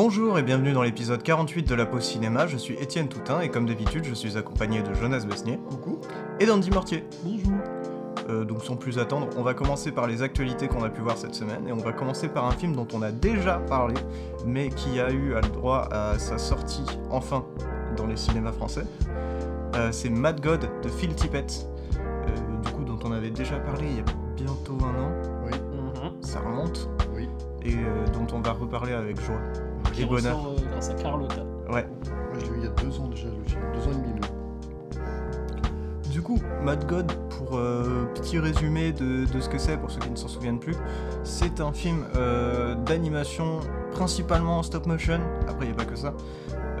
Bonjour et bienvenue dans l'épisode 48 de la pause cinéma, je suis Étienne Toutin et comme d'habitude je suis accompagné de Jonas Besnier Coucou. et d'Andy Mortier. Bonjour. Euh, donc sans plus attendre, on va commencer par les actualités qu'on a pu voir cette semaine et on va commencer par un film dont on a déjà parlé mais qui a eu le droit à sa sortie enfin dans les cinémas français. Euh, c'est Mad God de Phil Tippett, euh, du coup dont on avait déjà parlé il y a bientôt un an, Oui, ça remonte, oui. et euh, dont on va reparler avec joie. Qui ressort euh, grâce à Carlotta. Ouais. Moi je l'ai vu il y a deux ans déjà le film, deux ans et demi même. Du coup, Mad God, pour euh, petit résumé de, de ce que c'est, pour ceux qui ne s'en souviennent plus, c'est un film euh, d'animation principalement en stop motion, après il n'y a pas que ça,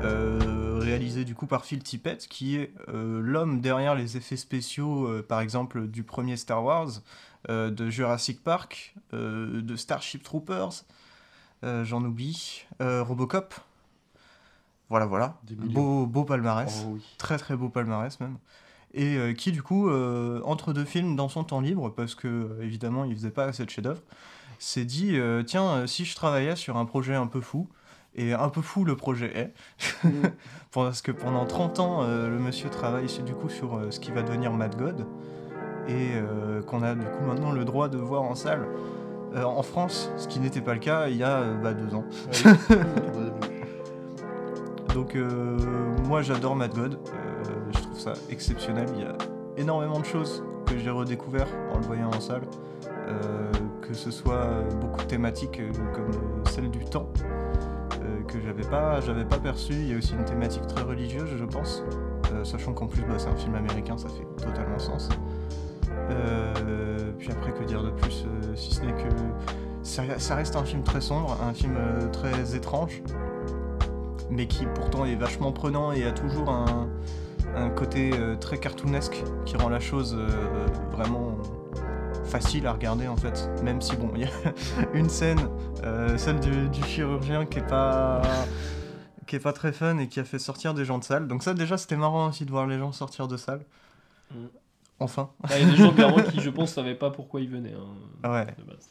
euh, réalisé du coup par Phil Tippett, qui est euh, l'homme derrière les effets spéciaux, euh, par exemple du premier Star Wars, euh, de Jurassic Park, euh, de Starship Troopers, euh, j'en oublie, euh, Robocop. Voilà, voilà. Beau, beau palmarès Oh oui. très très beau palmarès même et euh, qui du coup euh, entre deux films dans son temps libre parce que euh, évidemment il faisait pas assez de chef-d'œuvre s'est dit euh, tiens euh, si je travaillais sur un projet un peu fou et un peu fou le projet est parce que pendant 30 ans euh, le monsieur travaille sur- du coup sur euh, ce qui va devenir Mad God et euh, qu'on a du coup maintenant le droit de voir en salle euh, en France ce qui n'était pas le cas il y a euh, bah, deux ans. Ouais. Donc euh, moi j'adore Mad God, je trouve ça exceptionnel, il y a énormément de choses que j'ai redécouvert en le voyant en salle, que ce soit beaucoup de thématiques comme celle du temps, que j'avais pas, j'avais pas perçu, il y a aussi une thématique très religieuse je pense, Euh, sachant qu'en plus bah, c'est un film américain, ça fait totalement sens. Euh, puis après que dire de plus, euh, si ce n'est que ça, reste un film très sombre, un film euh, très étrange, mais qui pourtant est vachement prenant et a toujours un, un côté euh, très cartoonesque qui rend la chose vraiment facile à regarder en fait. Même si bon, il y a une scène, celle du, du chirurgien qui est pas qui est pas très fun et qui a fait sortir des gens de salle. Donc ça déjà c'était marrant aussi de voir les gens sortir de salle. Enfin. Bah, Il y a des gens clairement qui, je pense, savaient pas pourquoi ils venaient. hein, Ah ouais. de base.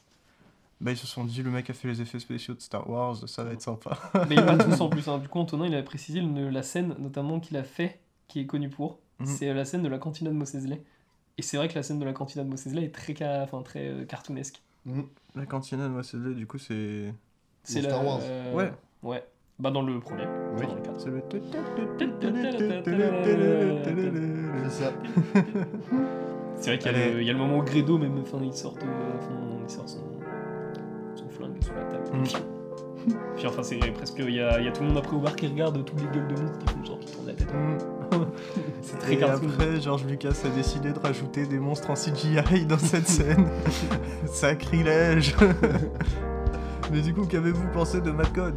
Bah ils se sont dit le mec a fait les effets spéciaux de Star Wars, ça va être sympa. Mais il pas tous en plus. hein. Du coup, Antonin, il avait précisé le- la scène, notamment qu'il a fait, qui est connue pour. Mhm. C'est la scène de la cantina de Mos Eisley. Et c'est vrai que la scène de la cantina de Mos Eisley est très, ca- enfin, très euh, cartoonesque. Mm. La cantina de Mos Eisley, du coup c'est C'est Star Wars. euh, Ouais. Ouais. Bah, dans le premier. Oui. Enfin, dans le c'est le C'est ça. C'est vrai qu'il y, a le- il y a le moment où Gredo, même, enfin, il sort, euh, enfin, il sort son, son flingue sur la table. Mm. Puis enfin, c'est presque. Il y a, il y a tout le monde après au bar qui regarde toutes les gueules de monstres qui font genre qui tournent la tête. C'est très Et cartoon. après, George Lucas a décidé de rajouter des monstres en CGI dans cette scène. Sacrilège Mais du coup, qu'avez-vous pensé de Mad God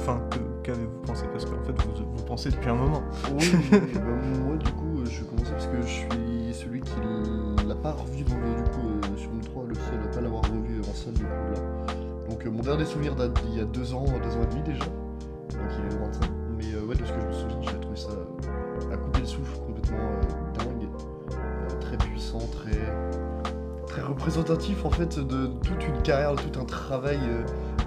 Enfin, qu'avez-vous pensé? Parce qu'en fait, vous, vous pensez depuis un moment. Oui. Bah, moi du coup, euh, je vais commencer parce que je suis celui qui l'a pas revu dans le, du coup, euh, sur le 3, le seul à pas l'avoir revu en salle du coup là. Donc euh, mon dernier souvenir date d'il y a deux ans, deux ans et demi déjà. Donc il est de 25. Mais euh, ouais, de ce que je me souviens, j'ai trouvé ça à couper le souffle, complètement dingue. Très puissant, très très représentatif en fait de toute une carrière, de tout un travail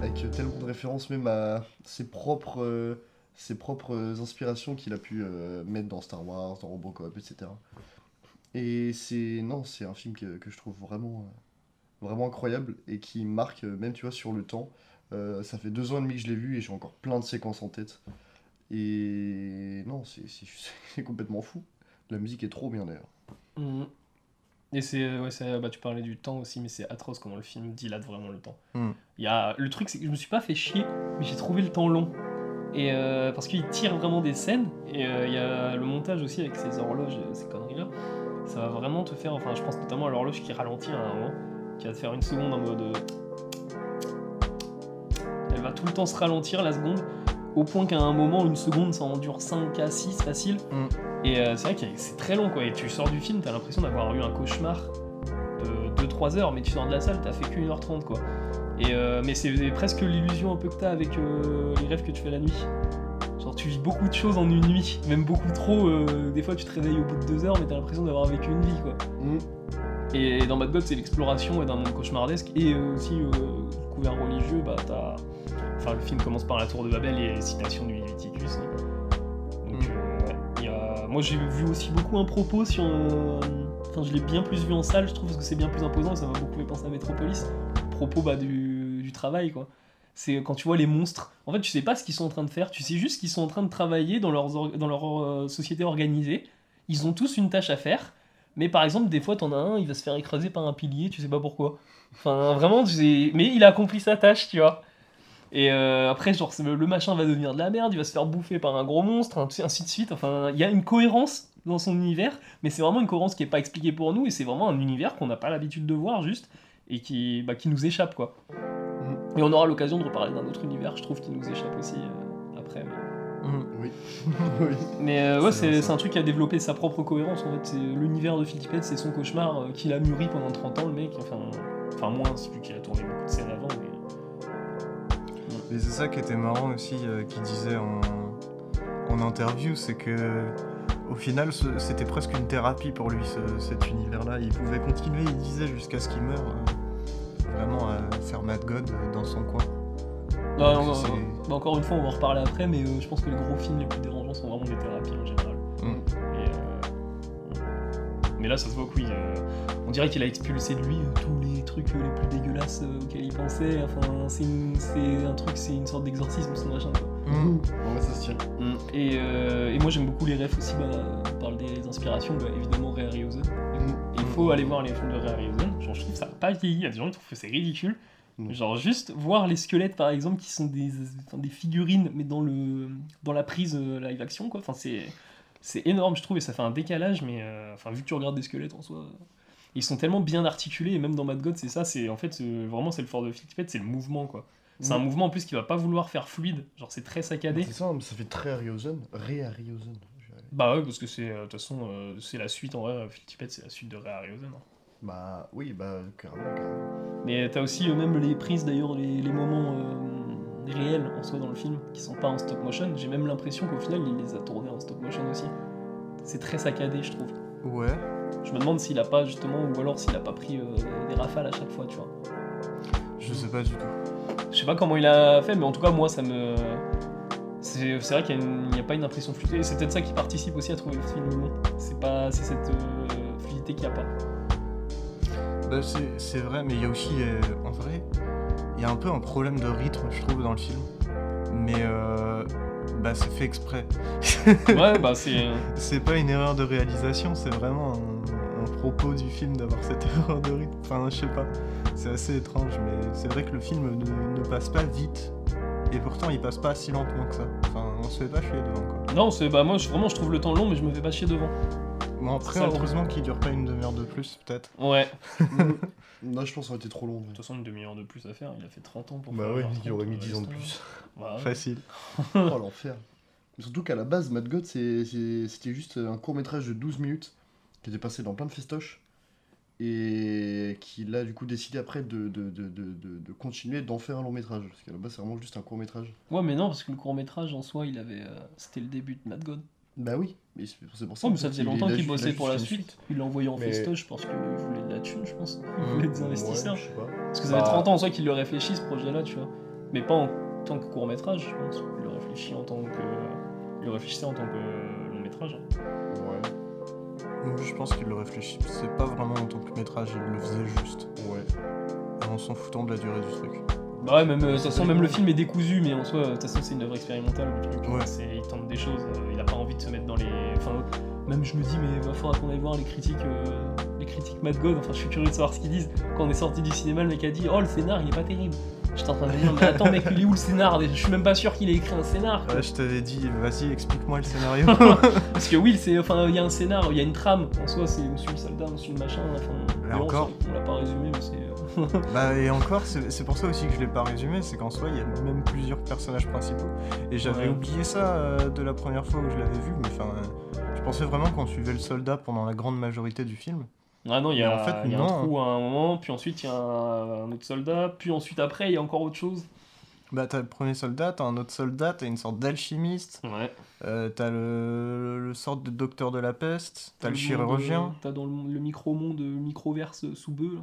avec tellement de références même à ses propres euh, ses propres inspirations qu'il a pu euh, mettre dans Star Wars, dans Robocop, etc. Et c'est non, c'est un film que, que je trouve vraiment euh, vraiment incroyable et qui marque même tu vois sur le temps. Ça fait deux ans et demi que je l'ai vu et j'ai encore plein de séquences en tête. Et non, c'est complètement fou. La musique est trop bien d'ailleurs. Mhm. Et c'est. Ouais, c'est- bah, tu parlais du temps aussi, mais c'est atroce comment le film dilate vraiment le temps. Mm. Il y a, le truc, c'est que je me suis pas fait chier, mais j'ai trouvé le temps long. Et euh, parce qu'il tire vraiment des scènes, et euh, il y a le montage aussi avec ces horloges, euh, ces conneries-là. Ça va vraiment te faire. Enfin, je pense notamment à l'horloge qui ralentit à un moment, qui va te faire une seconde en mode. euh, Elle va tout le temps se ralentir la seconde, au point qu'à un moment, une seconde, ça en dure 5 à 6 facile. Mm. Et euh, c'est vrai que c'est très long, quoi. Et tu sors du film, t'as l'impression d'avoir eu un cauchemar de 2-3 heures, mais tu sors de la salle, t'as fait que 1h30, quoi. Et euh, mais c'est presque l'illusion un peu que t'as avec euh, les rêves que tu fais la nuit. Genre, tu vis beaucoup de choses en une nuit, même beaucoup trop. euh, des fois, tu te réveilles au bout de 2 heures, mais t'as l'impression d'avoir vécu une vie, quoi. Et dans Bad God, c'est l'exploration et d'un monde cauchemardesque. Et aussi, couvert religieux, bah, t'as Enfin, le film commence par la tour de Babel et citation du Leviticus. Donc, Mm. euh, ouais, a- Moi, j'ai vu aussi beaucoup un propos sur. euh, Enfin, je l'ai bien plus vu en salle, je trouve, parce que c'est bien plus imposant, ça m'a beaucoup fait penser à Metropolis. Propos bah, du, du travail, quoi. C'est quand tu vois les monstres. En fait, tu sais pas ce qu'ils sont en train de faire, tu sais juste qu'ils sont en train de travailler dans, leurs or- dans leur euh, société organisée. Ils ont tous une tâche à faire. Mais par exemple, des fois, t'en as un, il va se faire écraser par un pilier, tu sais pas pourquoi. Enfin, vraiment, tu sais- mais il a accompli sa tâche, tu vois. Et euh, après, genre, le machin va devenir de la merde, il va se faire bouffer par un gros monstre, ainsi ainsi de suite. Enfin, il y a une cohérence dans son univers, mais c'est vraiment une cohérence qui est pas expliquée pour nous, et c'est vraiment un univers qu'on n'a pas l'habitude de voir, juste, et qui, bah, qui nous échappe, quoi. Et on aura l'occasion de reparler d'un autre univers, je trouve, qui nous échappe aussi euh, après. mais- Mhm. Oui. oui. Mais euh, ouais, C'est un truc qui a développé sa propre cohérence en fait. C'est l'univers de Philippe c'est son cauchemar euh, qu'il a mûri pendant 30 ans, le mec. Enfin, enfin moins, c'est vu qu'il a tourné beaucoup de scènes avant. Mais... Et c'est ça qui était marrant aussi, euh, qu'il disait en, en interview, c'est que au final, c'était presque une thérapie pour lui, ce- cet univers-là. Il pouvait continuer, il disait, jusqu'à ce qu'il meure, euh, vraiment à faire Mad God euh, dans son coin. Bah, Donc, bah, encore une fois, on va en reparler après, mais euh, je pense que les gros films les plus dérangeants sont vraiment des thérapies en général. Mm. Et, Mais là, ça se voit que oui, euh, on dirait qu'il a expulsé de lui euh, tous les trucs euh, les plus dégueulasses euh, auxquels il pensait. Enfin, c'est un truc, c'est une sorte d'exorcisme, son machin. Quoi. Ouais, ça se tient. Et, euh, et moi j'aime beaucoup les refs aussi, bah, on parle des inspirations, bah, évidemment Ray Harryhausen. Mm. Il faut aller voir les films de Ray Harryhausen, genre je trouve ça pas vieilli, il y a des gens qui trouvent que c'est ridicule. Mm. Genre juste voir les squelettes par exemple qui sont des, enfin, des figurines mais dans, le, dans la prise live action quoi, enfin c'est, c'est énorme je trouve et ça fait un décalage mais euh, enfin vu que tu regardes des squelettes en soi... euh, Ils sont tellement bien articulés et même dans Mad God c'est ça, c'est en fait euh, vraiment c'est le fort de Fittipaldi, c'est le mouvement quoi. C'est un Mm. mouvement en plus qui va pas vouloir faire fluide, genre c'est très saccadé. C'est ça, mais ça fait très Harryhausen. Ré Harryhausen. Bah ouais, parce que c'est, de toute façon, c'est la suite, en vrai, Philipette, c'est la suite de Ray Harryhausen. hein. Bah oui, bah carrément, carrément. Mais t'as aussi même les prises, d'ailleurs, les, les moments euh, réels en soi dans le film, qui sont pas en stop motion. J'ai même l'impression qu'au final, il les a tournés en stop motion aussi. C'est très saccadé, je trouve. Ouais. Je me demande s'il a pas, justement, ou alors s'il a pas pris euh, des rafales à chaque fois, tu vois. Je sais pas du tout. Je sais pas comment il a fait, mais en tout cas, moi, ça me. C'est vrai qu'il n'y a, pas une impression fluidité. C'est peut-être ça qui participe aussi à trouver le film long. C'est pas, c'est cette euh, fluidité qu'il n'y a pas. Bah, c'est c'est vrai, mais il y a aussi, euh, en vrai, il y a un peu un problème de rythme, je trouve, dans le film. Mais euh, bah, c'est fait exprès. Ouais, bah c'est. C'est pas une erreur de réalisation, c'est vraiment un, un propos du film d'avoir cette erreur de rythme. Enfin, je sais pas, c'est assez étrange, mais c'est vrai que le film ne, ne passe pas vite. Et pourtant, il passe pas si lentement que ça. Enfin, on se fait pas chier devant, quoi. Non, c'est bah moi je- vraiment je trouve le temps long, mais je me fais pas chier devant. Bon, après, Ça, heureusement qu'il dure pas une demi-heure de plus, peut-être. Ouais. Là, je pense que ça aurait été trop long. De toute façon, une demi-heure de plus à faire, il a fait 30 ans pour Bah faire ouais, 1h30, il aurait mis euh, 10 ans de plus. tomber. Ouais. Facile. oh l'enfer. Mais Surtout qu'à la base, Mad God, c'était juste un court métrage de 12 minutes qui était passé dans plein de festoches et qu'il a du coup décidé après de, de, de, de, de- de continuer d'en faire un long métrage. Parce qu'à la base, c'est vraiment juste un court métrage. Ouais, mais non, parce que le court-métrage en soi, il avait. euh, C'était le début de Mad God. Bah oui, mais c'est pour ça. Oh, mais ça fait, faisait longtemps qu'il bossait pour la suite. Il l'a envoyé en Mais- festoche parce qu'il voulait de la thune, je pense. Il voulait des investisseurs. Ouais, je sais pas. Parce que ça fait Bah- 30 ans en soi qu'il le réfléchit ce projet-là, tu vois. Mais pas en tant que court-métrage, je pense. Il le réfléchit en tant que. Il le réfléchissait en tant que long-métrage. Ouais, Moi, je pense qu'il le réfléchissait pas vraiment en tant que métrage, il le faisait juste. ouais. En s'en foutant de la durée du truc. Bah ouais, même, euh, de toute façon, même le film est décousu, mais en soi, euh, de toute façon, c'est une œuvre expérimentale, le truc. Ouais. C'est, il tente des choses, euh, il a pas envie de se mettre dans les... Enfin, même je me dis, mais il faudra qu'on aille voir les critiques, euh, les critiques Mad God, enfin, je suis curieux de savoir ce qu'ils disent. Quand on est sorti du cinéma, le mec a dit, oh, le scénar, il est pas terrible. J'étais en train de me dire, mais attends, mec, il est où le scénar? Je suis même pas sûr qu'il ait écrit un scénar. Ouais, je t'avais dit, vas-y, explique-moi le scénario. Parce que oui, c'est, enfin, il y a un scénar, il y a une trame, en soi, c'est on suit le soldat, on suit le machin, enfin... Et encore. On l'a pas résumé, mais c'est... bah, et encore, c'est pour ça aussi que je l'ai pas résumé, c'est qu'en soi, il y a même plusieurs personnages principaux. Et j'avais Ouais. oublié ça euh, de la première fois où je l'avais vu, mais enfin, euh, je pensais vraiment qu'on suivait le soldat pendant la grande majorité du film. Ah non, il y a, en fait, y a non. un trou à un moment, puis ensuite il y a un, un autre soldat, puis ensuite après il y a encore autre chose. Bah, t'as le premier soldat, t'as un autre soldat, t'as une sorte d'alchimiste, Ouais. euh, t'as le, le sorte de docteur de la peste, t'as le monde, chirurgien. euh, T'as dans le, le micro-monde, micro-verse sous bœuf.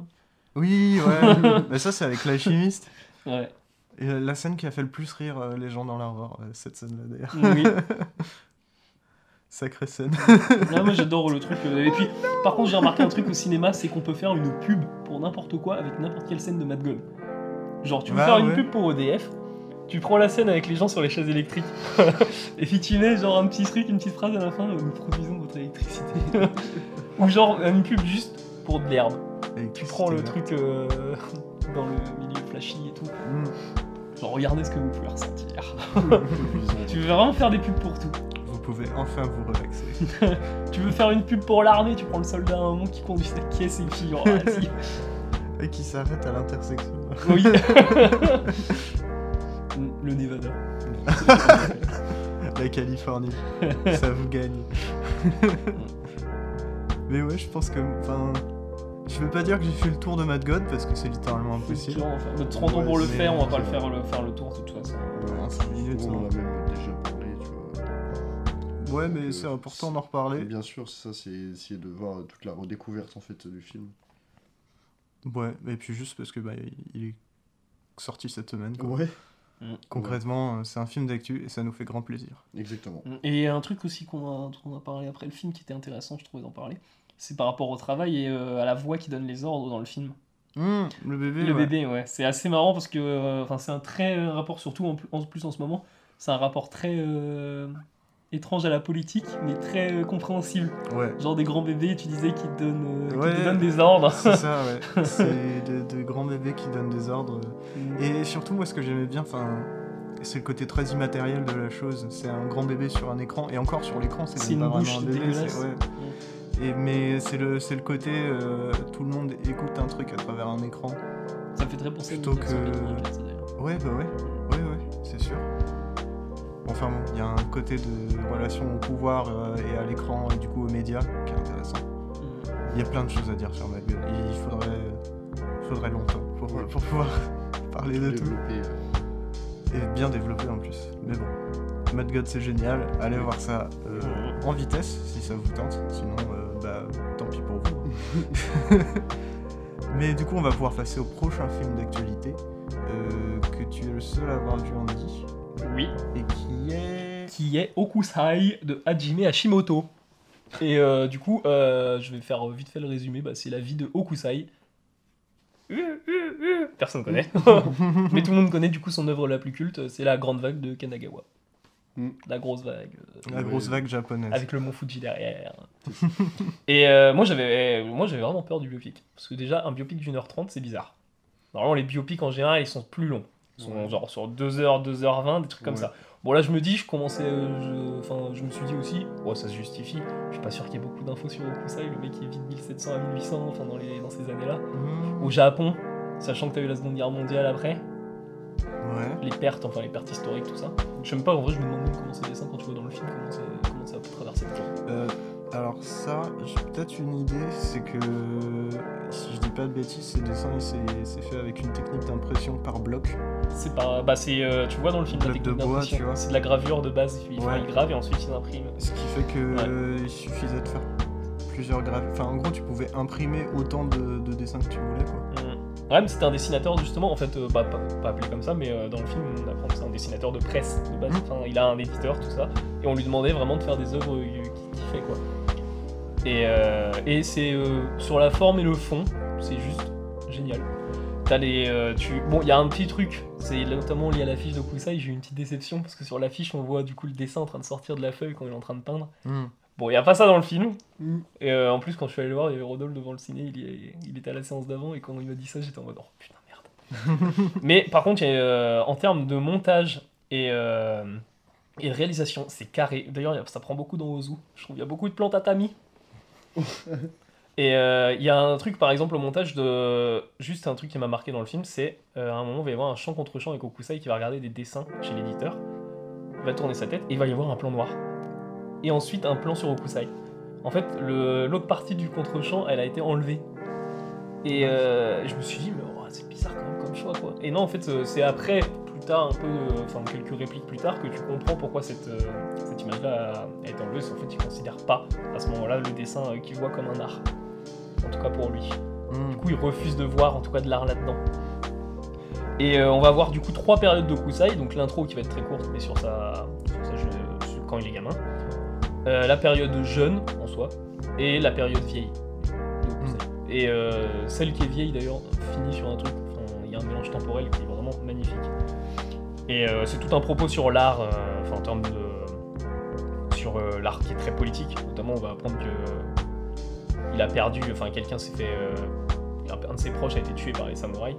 Oui, ouais, mais ça, c'est avec l'alchimiste. Ouais. Et euh, la scène qui a fait le plus rire euh, les gens dans l'arbre, euh, cette scène-là d'ailleurs. Oui. Sacrée scène. Ouais, moi j'adore le truc. euh, Et puis, par contre, j'ai remarqué un truc au cinéma, c'est qu'on peut faire une pub pour n'importe quoi avec n'importe quelle scène de Mad God. Genre, tu veux Ah, faire une pub pour EDF, tu prends la scène avec les gens sur les chaises électriques, et puis tu mets genre un petit truc, une petite phrase à la fin, nous produisons votre électricité. Ou genre une pub juste pour de l'herbe. Tu prends le truc euh, dans le milieu flashy et tout. Mm. Genre, regardez ce que vous pouvez ressentir. Tu veux vraiment faire des pubs pour tout. Vous pouvez enfin vous relaxer. Tu veux faire une pub pour l'armée, tu prends le soldat à un moment qui conduit sa caisse et puis oh. Et qui s'arrête à l'intersection. Oui. le Nevada. La Californie, ça vous gagne. Mais ouais, je pense que. Enfin. Je veux pas dire que j'ai fait le tour de Mad God parce que c'est littéralement impossible. On va faire- Notre 30 ans pour le faire, on va pas le faire, le faire le tour de toute façon. Ouais, minutes, on en hein. a même déjà parlé, tu vois. Ouais, mais c'est important d'en reparler. Bien sûr, c'est ça, c'est essayer de voir toute la redécouverte en fait du film. Ouais, et puis juste parce que bah, il est sorti cette semaine. quoi. Ouais, Concrètement, euh, c'est un film d'actu et ça nous fait grand plaisir. exactement. Et un truc aussi qu'on a parlé après le film qui était intéressant, je trouvais d'en parler, c'est par rapport au travail et euh, à la voix qui donne les ordres dans le film. Hum, le bébé, Le ouais. bébé, ouais. C'est assez marrant parce que euh, enfin, c'est un très rapport, surtout en, plus- en plus en ce moment, c'est un rapport très euh, étrange à la politique, mais très euh, compréhensible. Ouais, Genre des grands bébés, tu disais, qui te donnent, euh, qui te donnent des ordres. c'est ça, ouais. c'est de, de grands bébés qui donnent des ordres. Mm. Et surtout, moi, ce que j'aimais bien, enfin, c'est le côté très immatériel de la chose. C'est un grand bébé sur un écran, et encore sur l'écran, c'est pas bouche vraiment un bébé. ouais. Et, mais c'est le, c'est le côté, euh, tout le monde écoute un truc à travers un écran. Ça me fait très penser Plutôt à que- 1984, ça, d'ailleurs. Ouais, bah ouais, ouais, ouais, c'est sûr. Enfin bon, il y a un côté de relation au pouvoir euh, et à l'écran et du coup aux médias qui est intéressant. Mm. Il y a plein de choses à dire sur Mad God. et Il faudrait, faudrait longtemps pour, pour pouvoir parler de tout. Développer, euh, Et bien développé en plus. Mais bon, Mad God c'est génial. Allez voir ça euh, Mhm. en vitesse si ça vous tente. Sinon, euh, bah tant pis pour vous. Mais du coup, on va pouvoir passer au prochain film d'actualité euh, que tu es le seul à avoir vu Andy Oui. et qui est. Qui est Okusai de Hajime Hashimoto. Et euh, du coup, euh, je vais faire vite fait le résumé. Bah, c'est la vie de Okusai. Personne connaît. Mais tout le monde connaît du coup son œuvre la plus culte. C'est la grande vague de Kanagawa. Mm. La grosse vague. euh, La grosse vague japonaise. avec le mont Fuji derrière. et euh, moi j'avais moi j'avais vraiment peur du biopic parce que déjà un biopic d'une heure trente c'est bizarre. Normalement les biopics en général ils sont plus longs. Ils sont Ouais. genre sur 2 heures, 2 heures 20, des trucs comme Ouais. ça. Bon là je me dis, je commençais euh, je- enfin je, me suis dit aussi, bon ça se justifie. Je suis pas sûr qu'il y ait beaucoup d'infos sur Okusai, le mec qui vit de 1700 à 1800 enfin dans les dans ces années-là. Mmh. Au Japon, sachant que t'as eu la Seconde Guerre mondiale après, Ouais. les pertes, enfin les pertes historiques, tout ça. Je sais même pas, en vrai, je me demande même comment c'est dessin quand tu vois dans le film, comment ça, comment ça peut traverser le temps. Euh, alors ça, j'ai peut-être une idée, c'est que si je dis pas de bêtises, ces dessins, c'est fait avec une technique d'impression par bloc. C'est pas. Bah, c'est. euh, tu vois dans le film la de technique bois, d'impression. tu vois. C'est de la gravure de base. Il, Ouais. il grave et ensuite il imprime. Ce qui fait que Ouais. euh, il suffisait de faire plusieurs graphes. Enfin, en gros, tu pouvais imprimer autant de, de dessins que tu voulais, quoi. Mm. Mais c'était un dessinateur justement, en fait, euh, bah, pas, pas appelé comme ça, mais euh, dans le film, on apprend que c'est un dessinateur de presse de base. Mm. Enfin, il a un éditeur, tout ça. Et on lui demandait vraiment de faire des œuvres euh, qu'il fait, quoi. Et, euh, et c'est sur la forme et le fond, c'est juste génial. T'as les. tu... Bon, il y a un petit truc, c'est notamment lié à l'affiche de Kusai, j'ai eu une petite déception parce que sur l'affiche, on voit du coup le dessin en train de sortir de la feuille quand il est en train de peindre. Bon, il n'y a pas ça dans le film. Et euh, en plus, quand je suis allé le voir, il y avait Rodolphe devant le ciné, il, y il était à la séance d'avant, et quand il m'a dit ça, j'étais en mode oh putain, merde. Mais par contre, il y a, euh, en termes de montage et, euh, et de réalisation, c'est carré. D'ailleurs, ça prend beaucoup dans Ozu. Je trouve qu'il y a beaucoup de plans tatami. et euh, il y a un truc, par exemple, au montage de. Juste un truc qui m'a marqué dans le film, c'est à un moment, il va y avoir un champ contre champ avec Okusai qui va regarder des dessins chez l'éditeur. Il va tourner sa tête et il va y avoir un plan noir. Et ensuite, un plan sur Okusai. En fait, l'autre partie du contre-champ, elle a été enlevée. Et euh, je me suis dit, mais oh, c'est bizarre quand même comme choix, quoi. Et non, en fait, euh, c'est après, plus tard, un peu, euh, enfin, quelques répliques plus tard, que tu comprends pourquoi cette, cette image-là a, été enlevée. C'est en fait, il considère pas, à ce moment-là, le dessin qu'il voit comme un art. En tout cas pour lui. Mm. Du coup, il refuse de voir, en tout cas, de l'art là-dedans. Et euh, on va voir du coup trois périodes de Kusai, donc l'intro qui va être très courte, mais sur sa, sur sa quand il est gamin. Euh, la période jeune en soi, et la période vieille. Kusai. Et euh, celle qui est vieille d'ailleurs finit sur un truc, il y a un mélange temporel qui est vraiment magnifique. Et euh, c'est tout un propos sur l'art, enfin en termes de. sur l'art qui est très politique. Notamment, on va apprendre que. il a perdu, enfin quelqu'un s'est fait. Un de ses proches a été tué par les samouraïs.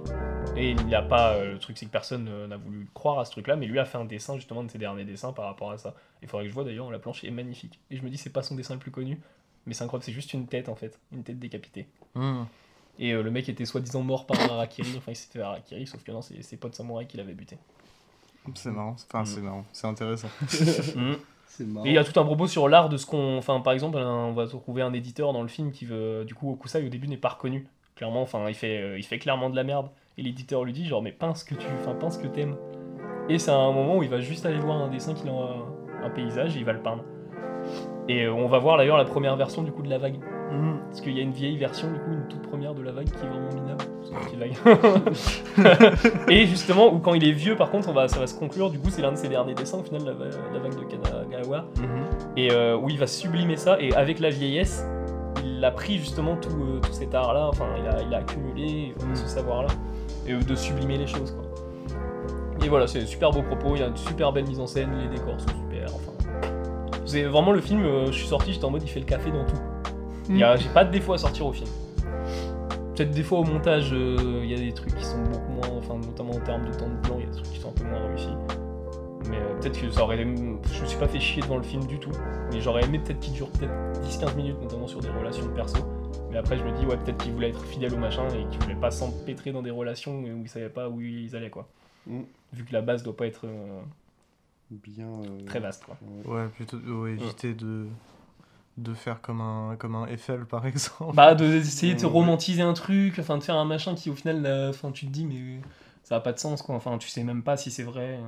Et il n'a pas. euh, le truc, c'est que personne euh, n'a voulu croire à ce truc-là, mais lui a fait un dessin justement de ses derniers dessins par rapport à ça. Il faudrait que je vois d'ailleurs, la planche est magnifique. Et je me dis, c'est pas son dessin le plus connu, mais c'est incroyable, c'est juste une tête en fait, une tête décapitée. Hmm. Et euh, le mec était soi-disant mort par un harakiri, enfin il s'était fait harakiri, sauf que non, c'est ses potes samouraïs qui l'avaient buté. C'est marrant. Enfin, Mm. c'est marrant. C'est intéressant. Marrant. Et il y a tout un propos sur l'art de ce qu'on. Enfin, par exemple, un- on va trouver un éditeur dans le film qui veut. Du coup, Okusai au début n'est pas reconnu. Clairement, enfin, il fait, euh, il fait clairement de la merde. Et l'éditeur lui dit, genre, mais peins ce que tu. Enfin, peins ce que t'aimes. Et c'est un moment où il va juste aller voir un dessin qu'il a. Un paysage et il va le peindre. Et euh, on va voir d'ailleurs la première version du coup de la vague. Hmm. Parce qu'il y a une vieille version, du coup, une toute première de la vague qui est vraiment minable. C'est une vague. et justement, où quand il est vieux, par contre, on va, ça va se conclure. Du coup, c'est l'un de ses derniers dessins, au final, la, va- la vague de Kanagawa. Mhm. Et euh, où il va sublimer ça. Et avec la vieillesse, il a pris justement tout, euh, tout cet art-là. Enfin, il a, il a accumulé euh, Mm. ce savoir-là. Et euh, de sublimer les choses, quoi. Et voilà, c'est super beau propos. Il y a une super belle mise en scène. Les décors sont super. Enfin, c'est vraiment le film. euh, je suis sorti, j'étais en mode, il fait le café dans tout. A- J'ai pas de défaut à sortir au film. Peut-être des fois au montage, il y a des trucs qui sont beaucoup moins, enfin notamment en termes de temps de blanc, Mais euh, peut-être que ça aurait, je me suis pas fait chier devant le film du tout. Mais j'aurais aimé peut-être qu'il dure peut-être 10-15 minutes, notamment sur des relations de perso. Mais après je me dis ouais peut-être qu'il voulait être fidèle au machin et qu'il voulait pas s'empêtrer dans des relations où il savait pas où ils allaient quoi. Mm. Vu que la base doit pas être euh, Bien. euh, très vaste quoi. ouais. Plutôt ouais, éviter de de faire comme un comme un Eiffel par exemple. Bah, de- d'essayer de romantiser un truc, enfin de faire un machin qui au final, euh, enfin tu te dis mais ça a pas de sens quoi, enfin tu sais même pas si c'est vrai.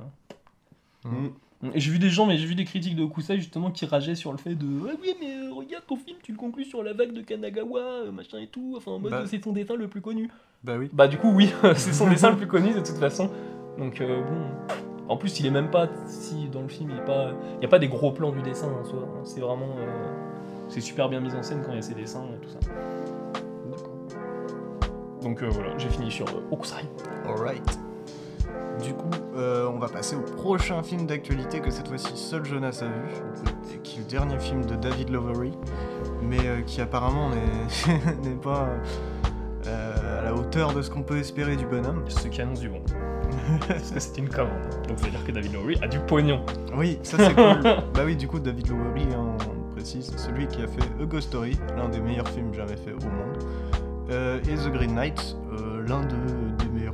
Mm. J'ai vu des gens, mais j'ai vu des critiques de Okusai justement qui rageaient sur le fait de ah oui mais euh, regarde ton film, tu le conclus sur la vague de Kanagawa, euh, machin et tout, enfin en mode Bah. c'est ton dessin le plus connu. Bah oui. Bah du coup oui, c'est son dessin le plus connu de toute façon. Donc euh, bon, en plus il est même pas si dans le film il est pas, il y a pas des gros plans du dessin en soi, hein. c'est vraiment, euh, c'est super bien mis en scène quand il y a ses dessins et tout ça. D'accord. Donc euh, voilà, j'ai fini sur euh, Okusai. Alright. Du coup, euh, on va passer au prochain film d'actualité que cette fois-ci seul Jonas a vu, qui est le dernier film de David Lowery, mais euh, qui apparemment n'est pas euh, à la hauteur de ce qu'on peut espérer du bonhomme. Ce qui annonce du bon. Parce que c'est une commande. Donc ça veut dire que David Lowery a du pognon. Oui, ça c'est cool. bah oui, du coup, David Lowery, hein, on précise, celui qui a fait A Ghost Story, l'un des meilleurs films jamais faits au monde, et The Green Knight, l'un de-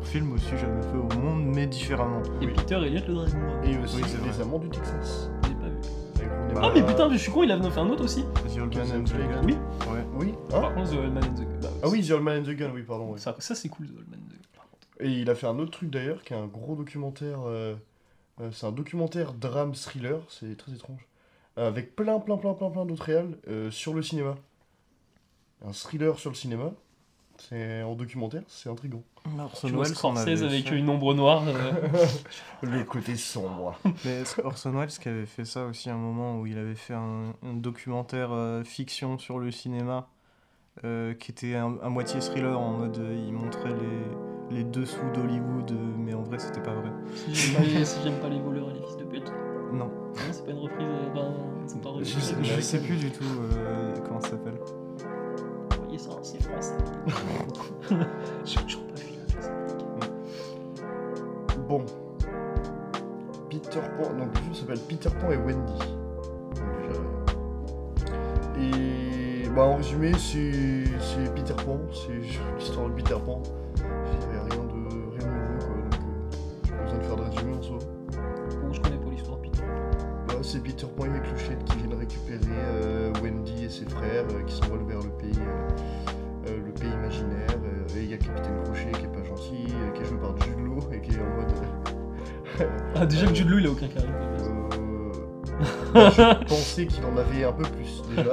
films aussi jamais faits au monde, mais différemment. Et Oui. Peter Elliott le dragon. Et aussi Oui, les. Amants du Texas. J'ai pas vu. Bah, Ah Mara. mais putain, je suis con, il a fait un autre aussi. The Old Man and the. Gun. Oui. Ouais. Oui. Hein Par contre, The Old Man and the bah, ah oui, The Old Man and the Gun, oui, pardon. oui. Ça, ça, c'est cool, The Old Man and the par contre. Et il a fait un autre truc d'ailleurs, qui est un gros documentaire. euh, euh, c'est un documentaire drame thriller, c'est très étrange. euh, avec plein, plein, plein, plein, plein d'autres réals euh, sur le cinéma. Un thriller sur le cinéma. C'est en documentaire, c'est intriguant. Orson Tu vois Welles avait avec fait. une ombre noire. euh, Le côté sombre. Mais Orson Welles qui avait fait ça aussi à un moment où il avait fait un, un documentaire euh, fiction sur le cinéma euh, qui était un- à moitié thriller en mode euh, il montrait les, les dessous d'Hollywood mais en vrai c'était pas vrai. si j'aime pas, les- si j'aime pas les voleurs et les fils de pute. Non, Non, c'est pas une reprise. euh, ben, c'est pas une reprise. Je sais- je sais plus du tout euh, comment ça s'appelle. Vous voyez ça, c'est français. Je je Peter Pan. Donc le film s'appelle Peter Pan et Wendy. Et bah en résumé c'est Peter Pan, c'est l'histoire de Peter Pan. Il n'y avait rien de rien de nouveau quoi, donc euh, j'ai pas besoin de faire de résumé en soi. Bon, je connais pas l'histoire de Peter. Bah, c'est Peter Pan et les clochettes qui viennent récupérer euh, Wendy et ses frères euh, qui s'envolent vers le pays, euh, euh, le pays imaginaire. et il y a capitaine Crochet qui est pas gentil, qui est joué par Jude Law et qui est en mode. Ah, déjà que Jude Law, il a aucun charisme. Euh, je pensais qu'il en avait un peu plus déjà.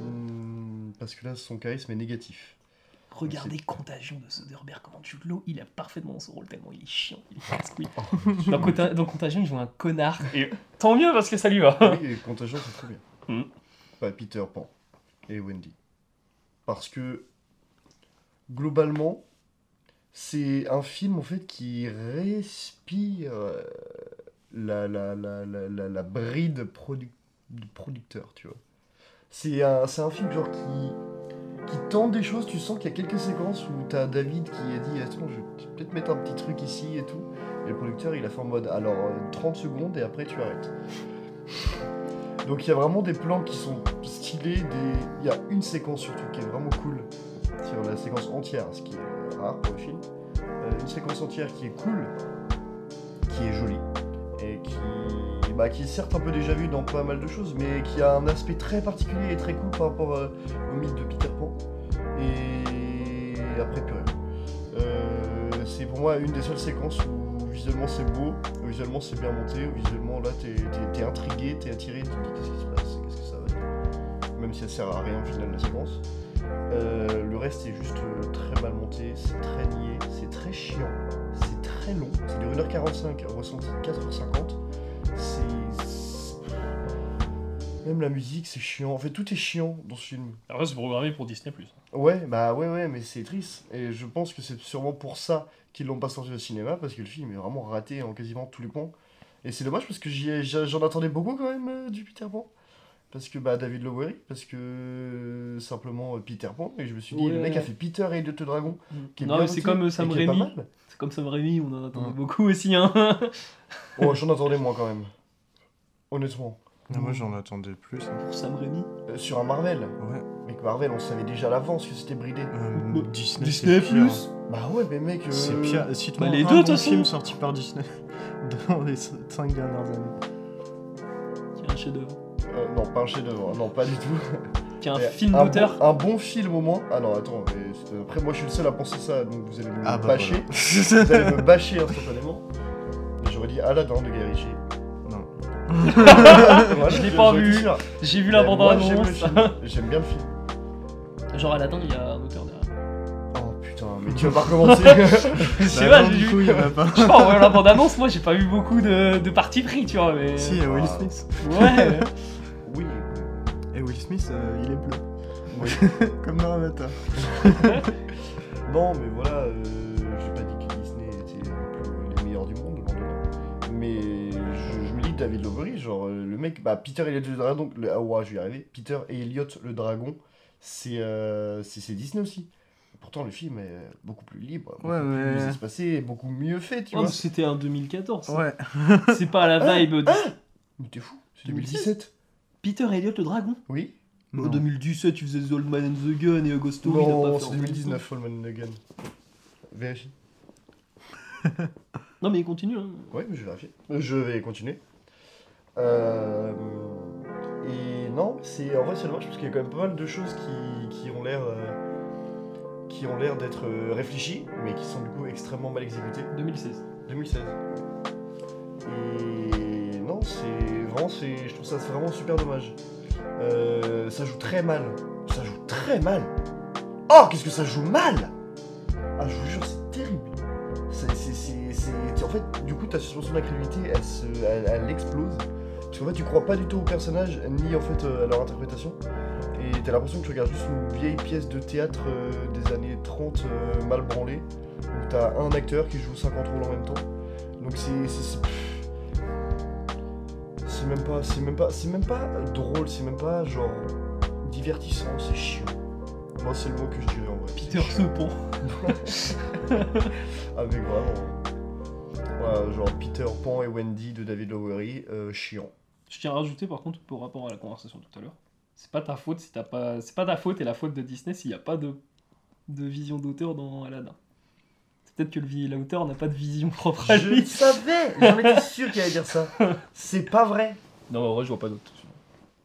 Hmm, parce que là, son charisme est négatif. Regardez Contagion de Soderbergh, comment Jude Law, il a parfaitement son rôle tellement il est chiant, il est casse-couille. dans, Conta- dans Contagion, il joue un connard. Et tant mieux parce que ça lui va. Oui, et Contagion, c'est très bien. Mm. Bah, Peter Pan et Wendy. Parce que, globalement, c'est un film, en fait, qui respire euh, la, la, la, la, la, bride produ- du producteur, tu vois. C'est un, un film, genre, qui, qui tente des choses. Tu sens qu'il y a quelques séquences où t'as David qui a dit Attends, je vais peut-être mettre un petit truc ici et tout. Et le producteur, il a fait en mode Alors, euh, 30 secondes et après, tu arrêtes. Donc il y a vraiment des plans qui sont stylés, il y a une séquence surtout qui est vraiment cool, sur la séquence entière, ce qui est rare pour le film. Euh, une séquence entière qui est cool, qui est jolie, et qui, bah, qui est certes un peu déjà vu dans pas mal de choses, mais qui a un aspect très particulier et très cool par rapport euh, au mythe de Peter Pan. Et après plus rien. Euh, c'est pour moi une des seules séquences où visuellement c'est beau, où visuellement c'est bien monté, où visuellement là t'es, t'es- intrigué, t'es attiré, tu te dis qu'est-ce qui se passe, qu'est-ce que ça va être. Même si ça sert à rien au final la séquence. Euh, le reste est juste euh, très mal monté, c'est très niais, c'est très chiant, c'est très long, c'est dure 1h45, ressenti 4h50. C'est. Même la musique c'est chiant, en fait tout est chiant dans ce film. Après, c'est programmé pour Disney. Ouais, bah ouais, ouais, mais c'est triste. Et je pense que c'est sûrement pour ça qu'ils l'ont pas sorti au cinéma, parce que le film est vraiment raté en quasiment tous les points. Et c'est dommage parce que j'en attendais beaucoup quand même euh, du Peter Pan. Parce que bah David Lowery, parce que euh, simplement euh, Peter Pan, et je me suis dit, le mec a fait Peter et le dragon. qui est Non, c'est comme euh, Sam Raimi. mal. C'est comme Sam Raimi, on en attendait beaucoup aussi. Hein. Oh, j'en attendais moins quand même. Honnêtement. Moi j'en attendais plus. hein. pour Sam Raimi. Euh, sur un Marvel. Ouais. Mais que Marvel, on savait déjà à l'avance que c'était bridé. Euh, Disney, Disney c'est pire. plus. Bah ouais, mais mec. euh, C'est pire. Cite-moi Bah, les deux, de bon toute façon. film sorti par Disney dans les 5 dernières années. Qui est un chef-d'œuvre. Euh, non, pas un chef-d'œuvre. Non, pas du tout. Qui est un film un d'auteur. bon- un bon film au moins. Ah non, attends, mais c'est- après moi je suis le seul à penser ça, donc vous allez me Ah bah bâcher. voilà. Vous allez me bâcher instantanément. J'aurais dit Aladdin de Guy Ritchie. non. Voilà, Je l'ai pas j'aurais vu. J'ai vu Mais la moi, bande J'aime le annonce. film. J'aime bien le film. Genre Aladdin, il y a un auteur derrière. Putain, mais tu vas pas recommencer. Je sais Bah pas, non, j'ai du vu. coup, il y en a pas. Je sais pas, en voyant la bande annonce, moi j'ai pas vu beaucoup de, de parti pris, tu vois. Mais... Si, il y a Will Ah. Smith. Ouais. oui. Et Will Smith, euh, il est bleu. oui. Comme dans Avatar. Non, mais voilà, euh, j'ai pas dit que Disney était les meilleurs du monde. Mais je, je me dis David Lowery, genre euh, le mec, bah Peter Elliott le dragon, le, ah ouais, je vais y arriver. Peter et Elliott le dragon, c'est euh, c'est c'est Disney aussi. Pourtant le film est beaucoup plus libre, beaucoup Ouais, mais- plus espacé, et beaucoup mieux fait, tu Oh, vois. C'était un 2014. Ouais. C'est pas la vibe de Mais t'es fou, c'est 2017. 2017. Peter Elliott le dragon. Oui. En 2017, tu faisais The Old Man and the Gun et August Story. Non, c'est 2019, Holman Gun. Vérifie. Non, mais il continue. Hein. Ouais, mais je vais vérifier. Je vais continuer. Euh, et non, c'est en vrai c'est dommage parce qu'il y a quand même pas mal de choses qui, qui ont l'air euh, qui ont l'air d'être euh, réfléchies, mais qui sont du coup extrêmement mal exécutées. 2016. 2016. Et non, c'est vraiment, c'est, je trouve ça vraiment super dommage. Euh, ça joue très mal. Ça joue très mal. Oh, qu'est-ce que ça joue mal? Ah, je vous jure, c'est terrible. C'est, c'est, c'est, c'est- En fait, du coup, ta suspension d'incrédulité, elle, se, elle, elle explose. Parce qu'en fait, tu crois pas du tout aux personnages, ni en fait euh, à leur interprétation. Et t'as l'impression que tu regardes juste une vieille pièce de théâtre euh, des années 30 euh, mal branlée, où t'as un acteur qui joue 50 rôles en même temps. Donc c'est. c'est- même pas. C'est même pas. C'est même pas drôle, c'est même pas genre divertissant, c'est chiant. Moi c'est le mot que je dirais en vrai. Peter. Sepon. Avec vraiment. Voilà, genre Peter Pan et Wendy de David Lowery, euh, chiant. Je tiens à rajouter par contre par rapport à la conversation tout à l'heure. C'est pas ta faute si t'as pas. C'est pas ta faute et la faute de Disney s'il n'y a pas de, de vision d'auteur dans Aladdin. C'est peut-être que le l'auteur n'a pas de vision propre à Je le lui. savais J'en étais sûr qu'il allait dire ça. C'est pas vrai. Non, en vrai, je vois pas d'autre.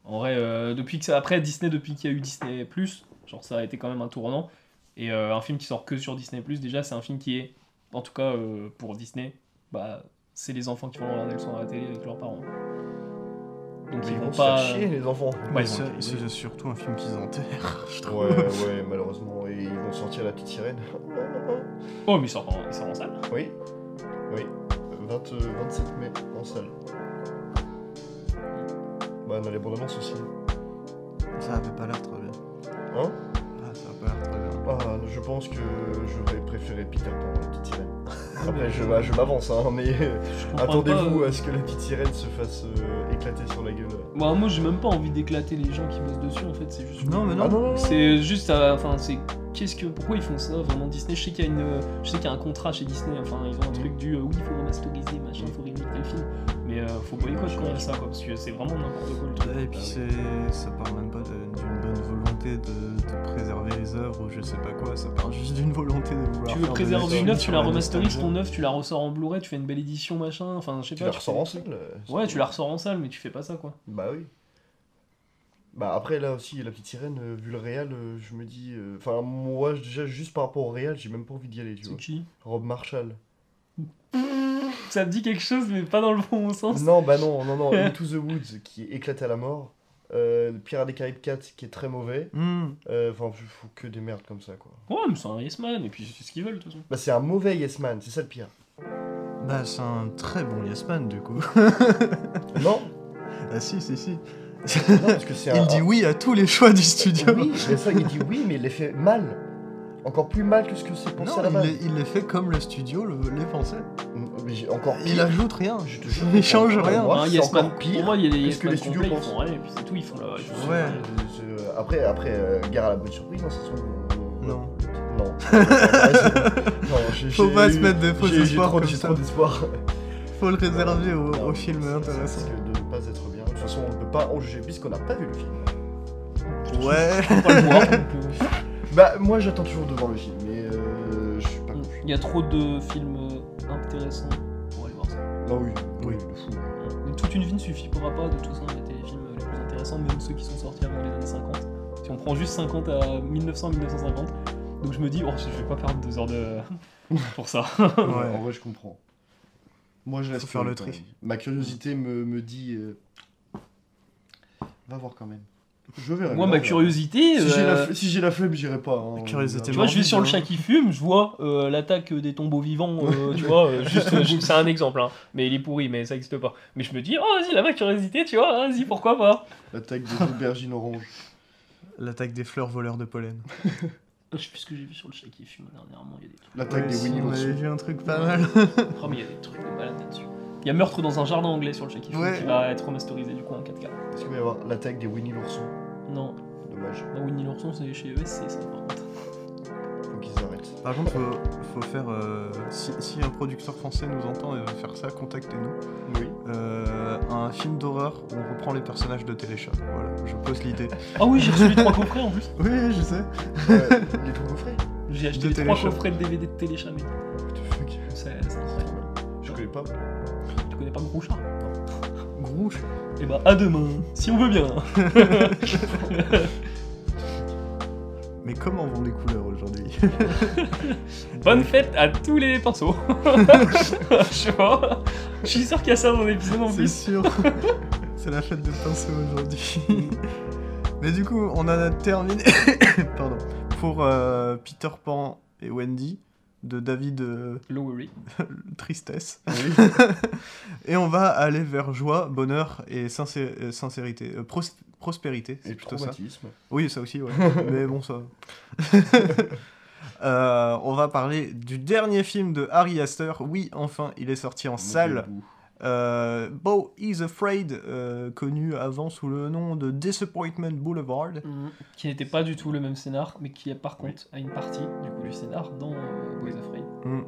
En vrai, euh, depuis que ça, après Disney, depuis qu'il y a eu Disney genre ça a été quand même un tournant. Et euh, un film qui sort que sur Disney déjà, c'est un film qui est, en tout cas euh, pour Disney, bah c'est les enfants qui vont regarder le son à la télé avec leurs parents. Donc Mais ils ils vont vont se pas. faire chier, les enfants. Ouais, ils C'est surtout un film qu'ils enterrent, je trouve. Ouais, ouais, malheureusement. Et ils vont sortir la petite sirène. Oh, mais il sort en, en salle. Oui, oui. 20, euh, 27 mai en salle. Bah, on a les bandes annonces aussi. Ça avait pas l'air très bien. Hein? Ah, ça a pas l'air très bien. Ah, je pense que j'aurais préféré Peter Pan, la petite sirène. Après, je, je m'avance, hein, mais attendez-vous euh, à ce que la petite sirène se fasse euh, éclater sur la gueule. Bah, moi, j'ai même pas envie d'éclater les gens qui bossent dessus en fait. C'est juste. Non, mais non. Ah non, non, non. C'est juste, euh, enfin, c'est qu'est-ce que, pourquoi ils font ça vraiment Disney? Je sais qu'il y a une, euh, je sais qu'il y a un contrat chez Disney. Enfin, ils ont un truc du, euh, oui, il faut remasteriser, machin, il faut remake tel film. Mais euh, faut boycott quand a ça, quoi, parce que c'est vraiment n'importe quoi le truc. Et puis c'est, ça part même pas d'une bonne volonté de, de préserver les œuvres ou je sais pas quoi, ça part juste d'une volonté de vouloir. Tu veux préserver la une œuvre, tu la remasterises ton œuvre, tu la ressors en Blu-ray, tu fais une belle édition, machin. Enfin, je sais Tu pas. la tu ressors fais- en salle euh, Ouais, tu la ressors en salle, mais tu fais pas ça, quoi. Bah oui. Bah après là aussi la petite sirène euh, vu le réel euh, je me dis euh, enfin moi déjà juste par rapport au réel j'ai même pas envie d'y aller tu C'est vois. qui? Rob Marshall. Ça me dit quelque chose, mais pas dans le bon sens. Non bah non non non Into the Woods qui est éclaté à la mort. Euh, Pirates des Caraïbes 4 qui est très mauvais. Hmm. Euh, Enfin il faut que des merdes comme ça quoi. Ouais, mais c'est un Yes Man, et puis c'est ce qu'ils veulent, de toute façon. Bah c'est un mauvais Yes Man c'est ça le pire. Bah c'est un très bon Yes Man du coup. non ah si si si. Non parce que c'est un. Il dit oui à tous les choix du studio. Oui mais ça il dit oui mais il les fait mal. Encore plus mal que ce que c'est pensé Non, à la il base. les, il les fait comme le studio le, les pensait. Mais j'ai encore Il ajoute rien. Je te jure. Il change Pour rien. moi, un c'est Yes encore Man, pire. pour moi, il y a des que Yes Man les studios complets, ils pensent. font rien, et puis c'est tout, ils font la. ils font- Ouais. Euh, c'est- Après, après euh, Gare à la bonne surprise, non, c'est son. Non. Non. non, j'ai- Faut j'ai pas se mettre des faux j'ai- j'ai espoirs trop- comme J'ai ça. trop d'espoir. Faut le réserver au, film c'est- intéressant. C'est risque de ne pas être bien. De toute façon, pas en juger puisqu'on n'a pas vu le film. Ouais. Pas le voir, donc, euh, Bah, moi j'attends toujours de voir le film, mais euh, je suis pas convaincu. Il y a trop de films euh, intéressants pour aller voir ça. Non, oui, Oui. de fou. Mais toute une vie ne suffira pas de tout ça, il y a des films les plus intéressants, même ceux qui sont sortis avant les années 50. Si on prend juste 50 à 1900-1950, donc je me dis, oh, je vais pas perdre deux heures de... pour ça. Ouais. En vrai, je comprends. Moi, je laisse Faut faire le tri. Ma curiosité me, me dit. euh, Va voir quand même. Je verrai. Moi, bien, ma curiosité... Si j'ai la, euh, f- si j'ai la flemme, j'irai pas. hein. Curiosité Tu vois, je vais sur le Morbide, chat hein. qui fume, je vois euh, l'attaque des tombeaux vivants, euh, tu vois, euh, juste, c'est un exemple, hein, mais il est pourri, mais ça existe pas. Mais je me dis, oh vas-y, la ma curiosité, tu vois, vas-y, pourquoi pas L'attaque des aubergines oranges. L'attaque des fleurs voleurs de pollen. Je sais plus ce que j'ai vu sur le chat qui fume dernièrement, il y a des trucs. L'attaque Ouais, des Winnie l'ourson. vu un truc pas mal. Oh, mais il y a des trucs de malade là-dessus. Il y a Meurtre dans un jardin anglais sur le chat qui fume, Ouais. qui va être remasterisé du coup en 4K. Est-ce qu'il va y avoir l'attaque des Winnie l'ourson Non, Dommage. non Winnie l'ourson c'est chez ESC ça par contre. Faut qu'ils arrêtent. Par contre, faut, faut faire. euh, si, si un producteur français nous entend et veut faire ça, contactez-nous. Oui. Euh, un film d'horreur où on reprend les personnages de Téléchat. Voilà, je pose l'idée. Ah oui, j'ai reçu les trois coffrets en plus. Oui, je sais. Euh, les tout coffrets J'ai acheté De les trois coffrets de DVD de Téléchat, mais What the fuck c'est c'est incroyable. Je connais pas. Connais pas Grouchard Grouche. Eh bah à demain, si on veut bien. Mais comment vont les couleurs aujourd'hui? Bonne fête à tous les pinceaux. Je suis sûr qu'il y a ça dans l'épisode en C'est plus. sûr. C'est la fête de pinceau aujourd'hui. Mais du coup, on en a terminé. Pardon. Pour euh, Peter Pan et Wendy de David euh, Lowery. Tristesse. Oui. Et on va aller vers joie, bonheur et sincé- euh, sincérité. Euh, pros- prospérité, c'est plutôt ça. Oui, ça aussi, ouais. Mais bon, ça. Euh, on va parler du dernier film de Harry Astor. Oui, enfin, il est sorti en salle. Euh, Beau is Afraid, euh, connu avant sous le nom de Disappointment Boulevard. Qui n'était pas du tout le même scénar, mais qui par contre a une partie du coup du scénar dans euh, Boys Afraid. Hmm.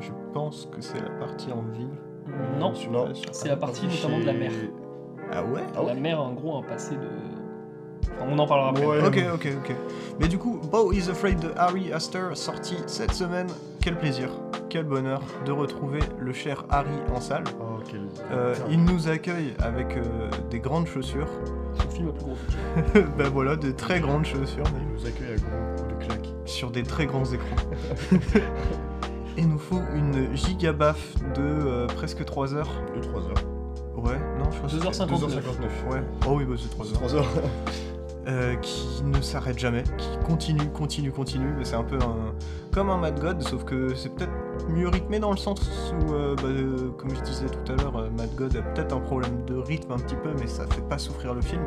Je pense que c'est la partie en ville. Non, c'est la partie notamment de la mer. Ah ouais? Ah La mer a en gros un passé de. On en parlera après. Ouais. Ok, ok, ok. Mais du coup, Beau is Afraid de Harry Astor, sorti cette semaine. Quel plaisir, quel bonheur de retrouver le cher Harry en salle. Oh, quel. Euh, il nous accueille avec euh, des grandes chaussures. Son film le plus gros. ben voilà, des très grandes chaussures, Il nous accueille à gros coups de claque. sur des très grands écrans. Et nous faut une gigabaffe de euh, presque 3 heures. De 3 heures. Ouais, non, je crois que 2h59. 2h59. Ouais. Oh oui, bah c'est 3 heures. 3 heures. Euh, qui ne s'arrête jamais, qui continue, continue, continue. Mais C'est un peu un, comme un Mad God, sauf que c'est peut-être mieux rythmé dans le sens où, euh, bah, euh, comme je disais tout à l'heure, euh, Mad God a peut-être un problème de rythme un petit peu, mais ça fait pas souffrir le film.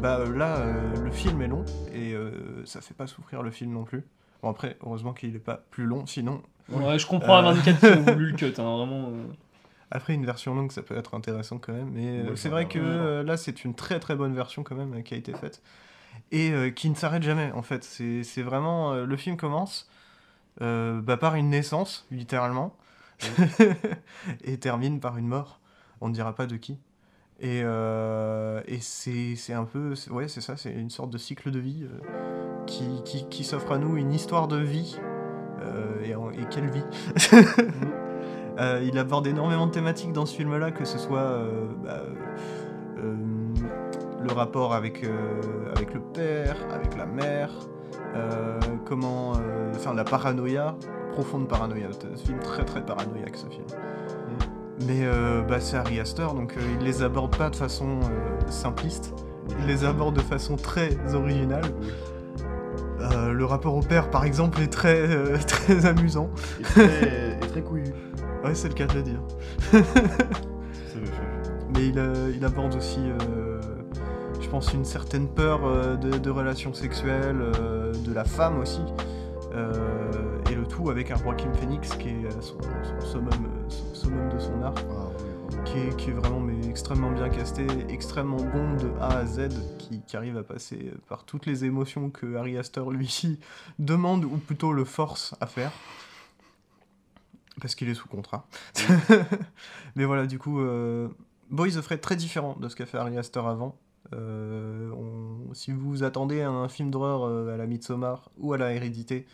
Bah euh, là, euh, le film est long et euh, ça fait pas souffrir le film non plus. Bon après, heureusement qu'il est pas plus long, sinon Ouais, je comprends à Euh. 24 qui ont voulu le cut, hein, vraiment. Après, une version longue, ça peut être intéressant quand même. Mais euh, Ouais, c'est vrai que euh, là, c'est une très très bonne version quand même euh, qui a été faite. Et euh, qui ne s'arrête jamais, en fait. C'est vraiment... le film commence bah, par une naissance, littéralement. et termine par une mort. On ne dira pas de qui. Et, euh, et c'est un peu... Ouais, c'est ça, c'est une sorte de cycle de vie euh, qui, qui, qui s'offre à nous une histoire de vie. Euh, et, quelle vie Euh, il aborde énormément de thématiques dans ce film-là, que ce soit euh, bah, euh, le rapport avec, avec le père, avec la mère, comment, enfin la paranoïa, profonde paranoïa. C'est un film très très paranoïaque ce film. Mais euh, bah, c'est Harry Astor, donc il les aborde pas de façon simpliste, il les aborde de façon très originale. Euh, le rapport au père, par exemple, est très, euh, très amusant. Et très, et très couillu. Ouais, c'est le cas de le dire. Mais il, euh, il aborde aussi, euh, je pense, une certaine peur euh, de, de relations sexuelles, de la femme aussi. Et le tout avec un Joaquin Phoenix qui est son, son summum, son summum de son art, Ah, ouais, qui est, qui est vraiment mais, extrêmement bien casté, extrêmement bon de A à Z, qui, qui arrive à passer par toutes les émotions que Harry Astor lui demande, ou plutôt le force à faire. Parce qu'il est sous contrat. Mais voilà, du coup, euh, Boys of Fred très différent de ce qu'a fait Ari Aster avant. Euh, on- si vous vous attendez à un film d'horreur euh, à la Midsommar ou à la Hérédité,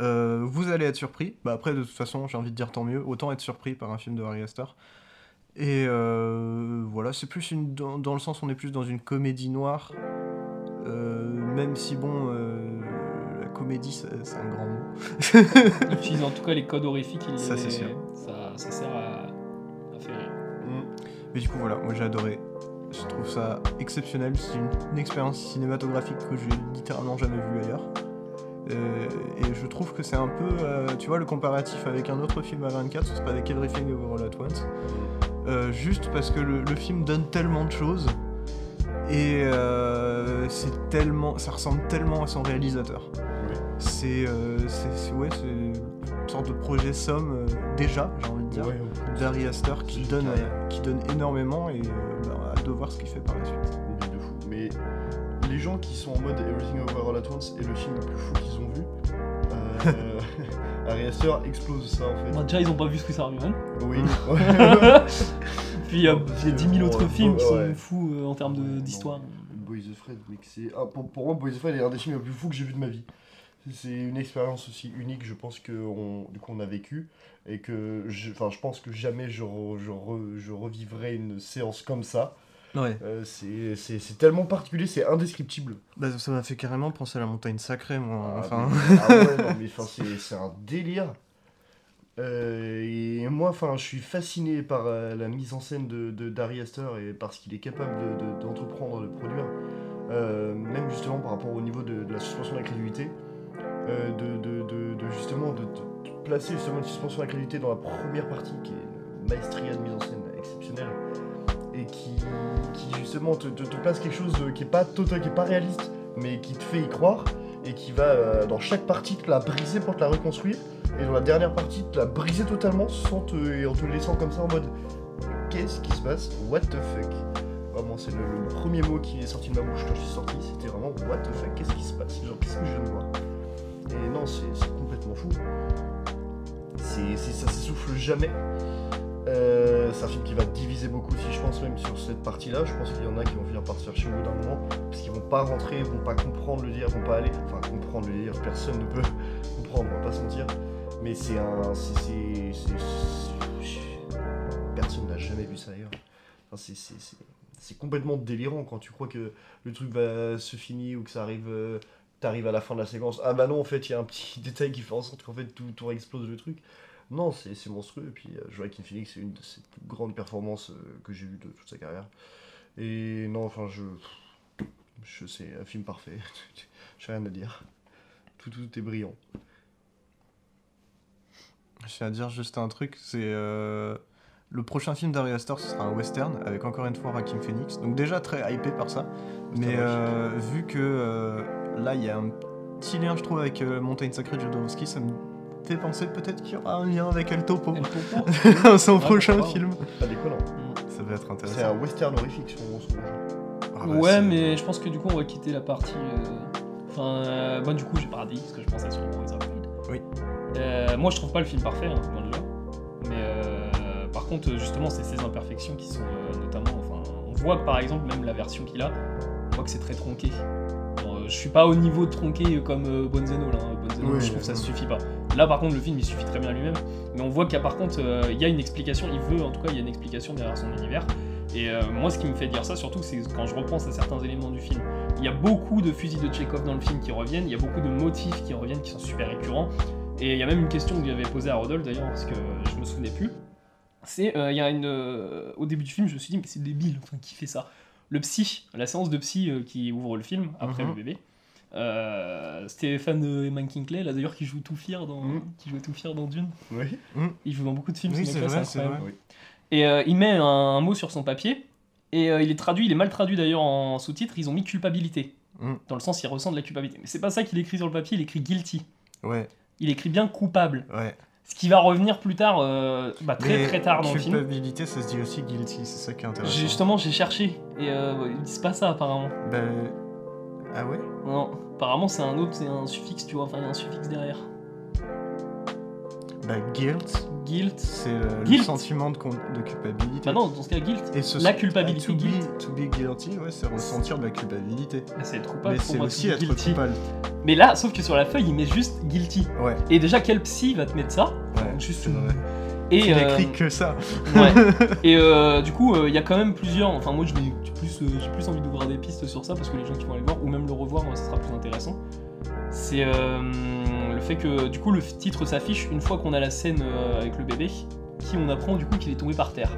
euh, vous allez être surpris. Bah après, de toute façon, j'ai envie de dire tant mieux. Autant être surpris par un film de Ari Aster. Et voilà, c'est plus une, dans, dans le sens où on est plus dans une comédie noire. Même si, bon, comédie, c'est un grand mot. Utilise en tout cas les codes horrifiques, il Ça, c'est sûr. Ça, ça sert à, à faire rire. Mais du coup, voilà, moi j'ai adoré. Je trouve ça exceptionnel. C'est une, une expérience cinématographique que j'ai littéralement jamais vue ailleurs. Euh, et je trouve que c'est un peu, euh, tu vois, le comparatif avec un autre film à 24, ce serait avec Everything Over All At Once. Euh, juste parce que le, le film donne tellement de choses et c'est tellement, ça ressemble tellement à son réalisateur. Oui. C'est, euh, ouais, c'est une sorte de projet somme euh, déjà, j'ai envie de dire. Ouais, d'Ari Aster qui donne, euh, qui donne énormément et euh, bah, hâte de voir ce qu'il fait par la suite. est de fou. Mais les gens qui sont en mode Everything Over All At Once est le film le plus fou qu'ils ont vu. Ari Aster explose ça en fait. Déjà, ils ont pas vu Swiss Army Man. Oui. Puis euh, Parce il y a que 10 000 bon, autres ouais, films qui sont ouais. fous euh, en termes d'histoire. Boys of Fred, mec, c'est. ah, pour, pour moi, Boys of Fred est un des films les plus fous que j'ai vu de ma vie. C'est une expérience aussi unique, je pense, que on, du coup, on a vécu. Et que je, enfin, je pense que jamais je, re- je, re- je revivrai une séance comme ça. Ouais. Euh, c'est- c'est c'est tellement particulier, c'est indescriptible. Bah, ça m'a fait carrément penser à la montagne sacrée, moi. Ah, enfin, mais- ah ouais, non, mais enfin, c'est c'est un délire. Euh, et moi, enfin, je suis fasciné par euh, la mise en scène de, de Dari Aster et par ce qu'il est capable de- de- d'entreprendre, de, produire. Euh, même justement par rapport au niveau de, de la suspension d'incrédulité. Euh, de, de, de- de justement de, placer justement une suspension d'incrédulité dans la première partie qui est une maestria de mise en scène exceptionnelle et qui, justement te, place quelque chose qui est pas total, qui est pas réaliste mais qui te fait y croire et qui va euh, dans chaque partie te la briser pour te la reconstruire et dans la dernière partie te la briser totalement sans te, et en te laissant comme ça en mode qu'est-ce qui se passe? What the fuck? Vraiment c'est le, premier mot qui est sorti de ma bouche quand je suis sorti c'était vraiment what the fuck qu'est-ce qui se passe? Genre qu'est-ce que je viens de voir? Non c'est complètement fou c'est ça s'essouffle jamais Euh, c'est un film qui va diviser beaucoup aussi, je pense même sur cette partie-là. Je pense qu'il y en a qui vont finir par se faire chier au bout d'un moment, parce qu'ils vont pas rentrer, vont pas comprendre le délire, vont pas aller. Enfin, comprendre le délire, personne ne peut comprendre, on va pas se mentir. Mais c'est un. c'est- Personne n'a jamais vu ça ailleurs. C'est complètement délirant quand tu crois que le truc va se finir ou que ça arrive. euh, T'arrives à la fin de la séquence. Ah bah non, en fait, il y a un petit détail qui fait en sorte qu'en fait tout, tout explose le truc. Non, c'est monstrueux. Et puis euh, Joaquin Phoenix, c'est une de ses plus grandes performances euh, que j'ai vues de toute sa carrière. Et non, enfin, je. Je sais, un film parfait. j'ai rien à dire. Tout, tout est brillant. Je tiens à dire juste un truc, c'est euh, le prochain film d'Ari Aster, ce sera un western avec encore une fois Joaquin Phoenix. Donc déjà très hypé par ça, mais euh, vu que euh, là il y a un petit lien je trouve avec euh, Montagne Sacrée de Jodorowsky, ça me fait penser peut-être qu'il y aura un lien avec El Topo El Topo. dans son Ah, prochain film. Pas déconnant. Ça va être C'est intéressant. un western horrifique sur mon son. Ah bah, ouais, c'est- mais je pense que du coup, on va quitter la partie. euh, Enfin, euh, moi, du coup, j'ai pas dit ce que je pensais sur Pride. Oui. Euh, moi, je trouve pas le film parfait, hein, loin de là. Mais euh, par contre, justement, c'est ces imperfections qui sont euh, notamment. Enfin, on voit que par exemple, même la version qu'il a, on voit que c'est très tronqué. Je suis pas au niveau de tronqué comme euh, Bonzeno là. hein. Bonzeno, Oui, je trouve que ça oui. suffit pas. Là, par contre, le film il suffit très bien lui-même. Mais on voit qu'il y a par contre, euh, il y a une explication. Il veut, en tout cas, il y a une explication derrière son univers. Et euh, moi, ce qui me fait dire ça, surtout, c'est quand je repense à certains éléments du film. Il y a beaucoup de fusils de Chekhov dans le film qui reviennent, il y a beaucoup de motifs qui reviennent, qui sont super récurrents. Et il y a même une question que j'avais posée à Rodolphe d'ailleurs, parce que je me souvenais plus. C'est, euh, il y a une, euh, au début du film, je me suis dit, mais c'est débile, enfin, qui fait ça? Le psy, la séance de psy euh, qui ouvre le film après Mhm. le bébé. Euh, Stéphane euh, Eman Kinkley, là d'ailleurs, qui joue tout fier dans, Mhm. qui jouait tout fier dans Dune. Oui. Il joue dans beaucoup de films. Oui, c'est vrai, c'est vrai. Et euh, il met un, un mot sur son papier, et euh, il est traduit, il est mal traduit d'ailleurs en sous-titre, ils ont mis culpabilité. Mm. Dans le sens, il ressent de la culpabilité. Mais c'est pas ça qu'il écrit sur le papier, il écrit guilty. Ouais, Il écrit bien coupable. ouais. Ce qui va revenir plus tard, euh, bah, très Mais très tard dans le film. Culpabilité, ça se dit aussi guilty, c'est ça qui est intéressant. J'ai- Justement, j'ai cherché, et euh, ils disent pas ça apparemment. Bah, Ah ouais? Non, apparemment c'est un autre, c'est un suffixe, tu vois, enfin il y a un suffixe derrière. Bah, guilt, Guilt. c'est euh, le Guilt. sentiment de, culpabilité. Bah non, dans ce cas, guilt. Et ce La culpabilité, To be, guilt. to be guilty, ouais, c'est ressentir de la culpabilité. Bah, c'est être coupable Mais c'est aussi être guilty. coupable. Mais là, sauf que sur la feuille, il met juste guilty. Ouais, Et déjà, quel psy va te mettre ça ouais, Juste c'est une- vrai. Et, Il euh, écrit que ça. Ouais. Et euh, du coup, euh, il y a quand même plusieurs. Enfin, moi, j'ai plus, euh, j'ai plus envie d'ouvrir des pistes sur ça parce que les gens qui vont aller le voir ou même le revoir, ça sera plus intéressant. C'est le fait que du coup, le titre s'affiche une fois qu'on a la scène euh, avec le bébé, qui on apprend du coup qu'il est tombé par terre.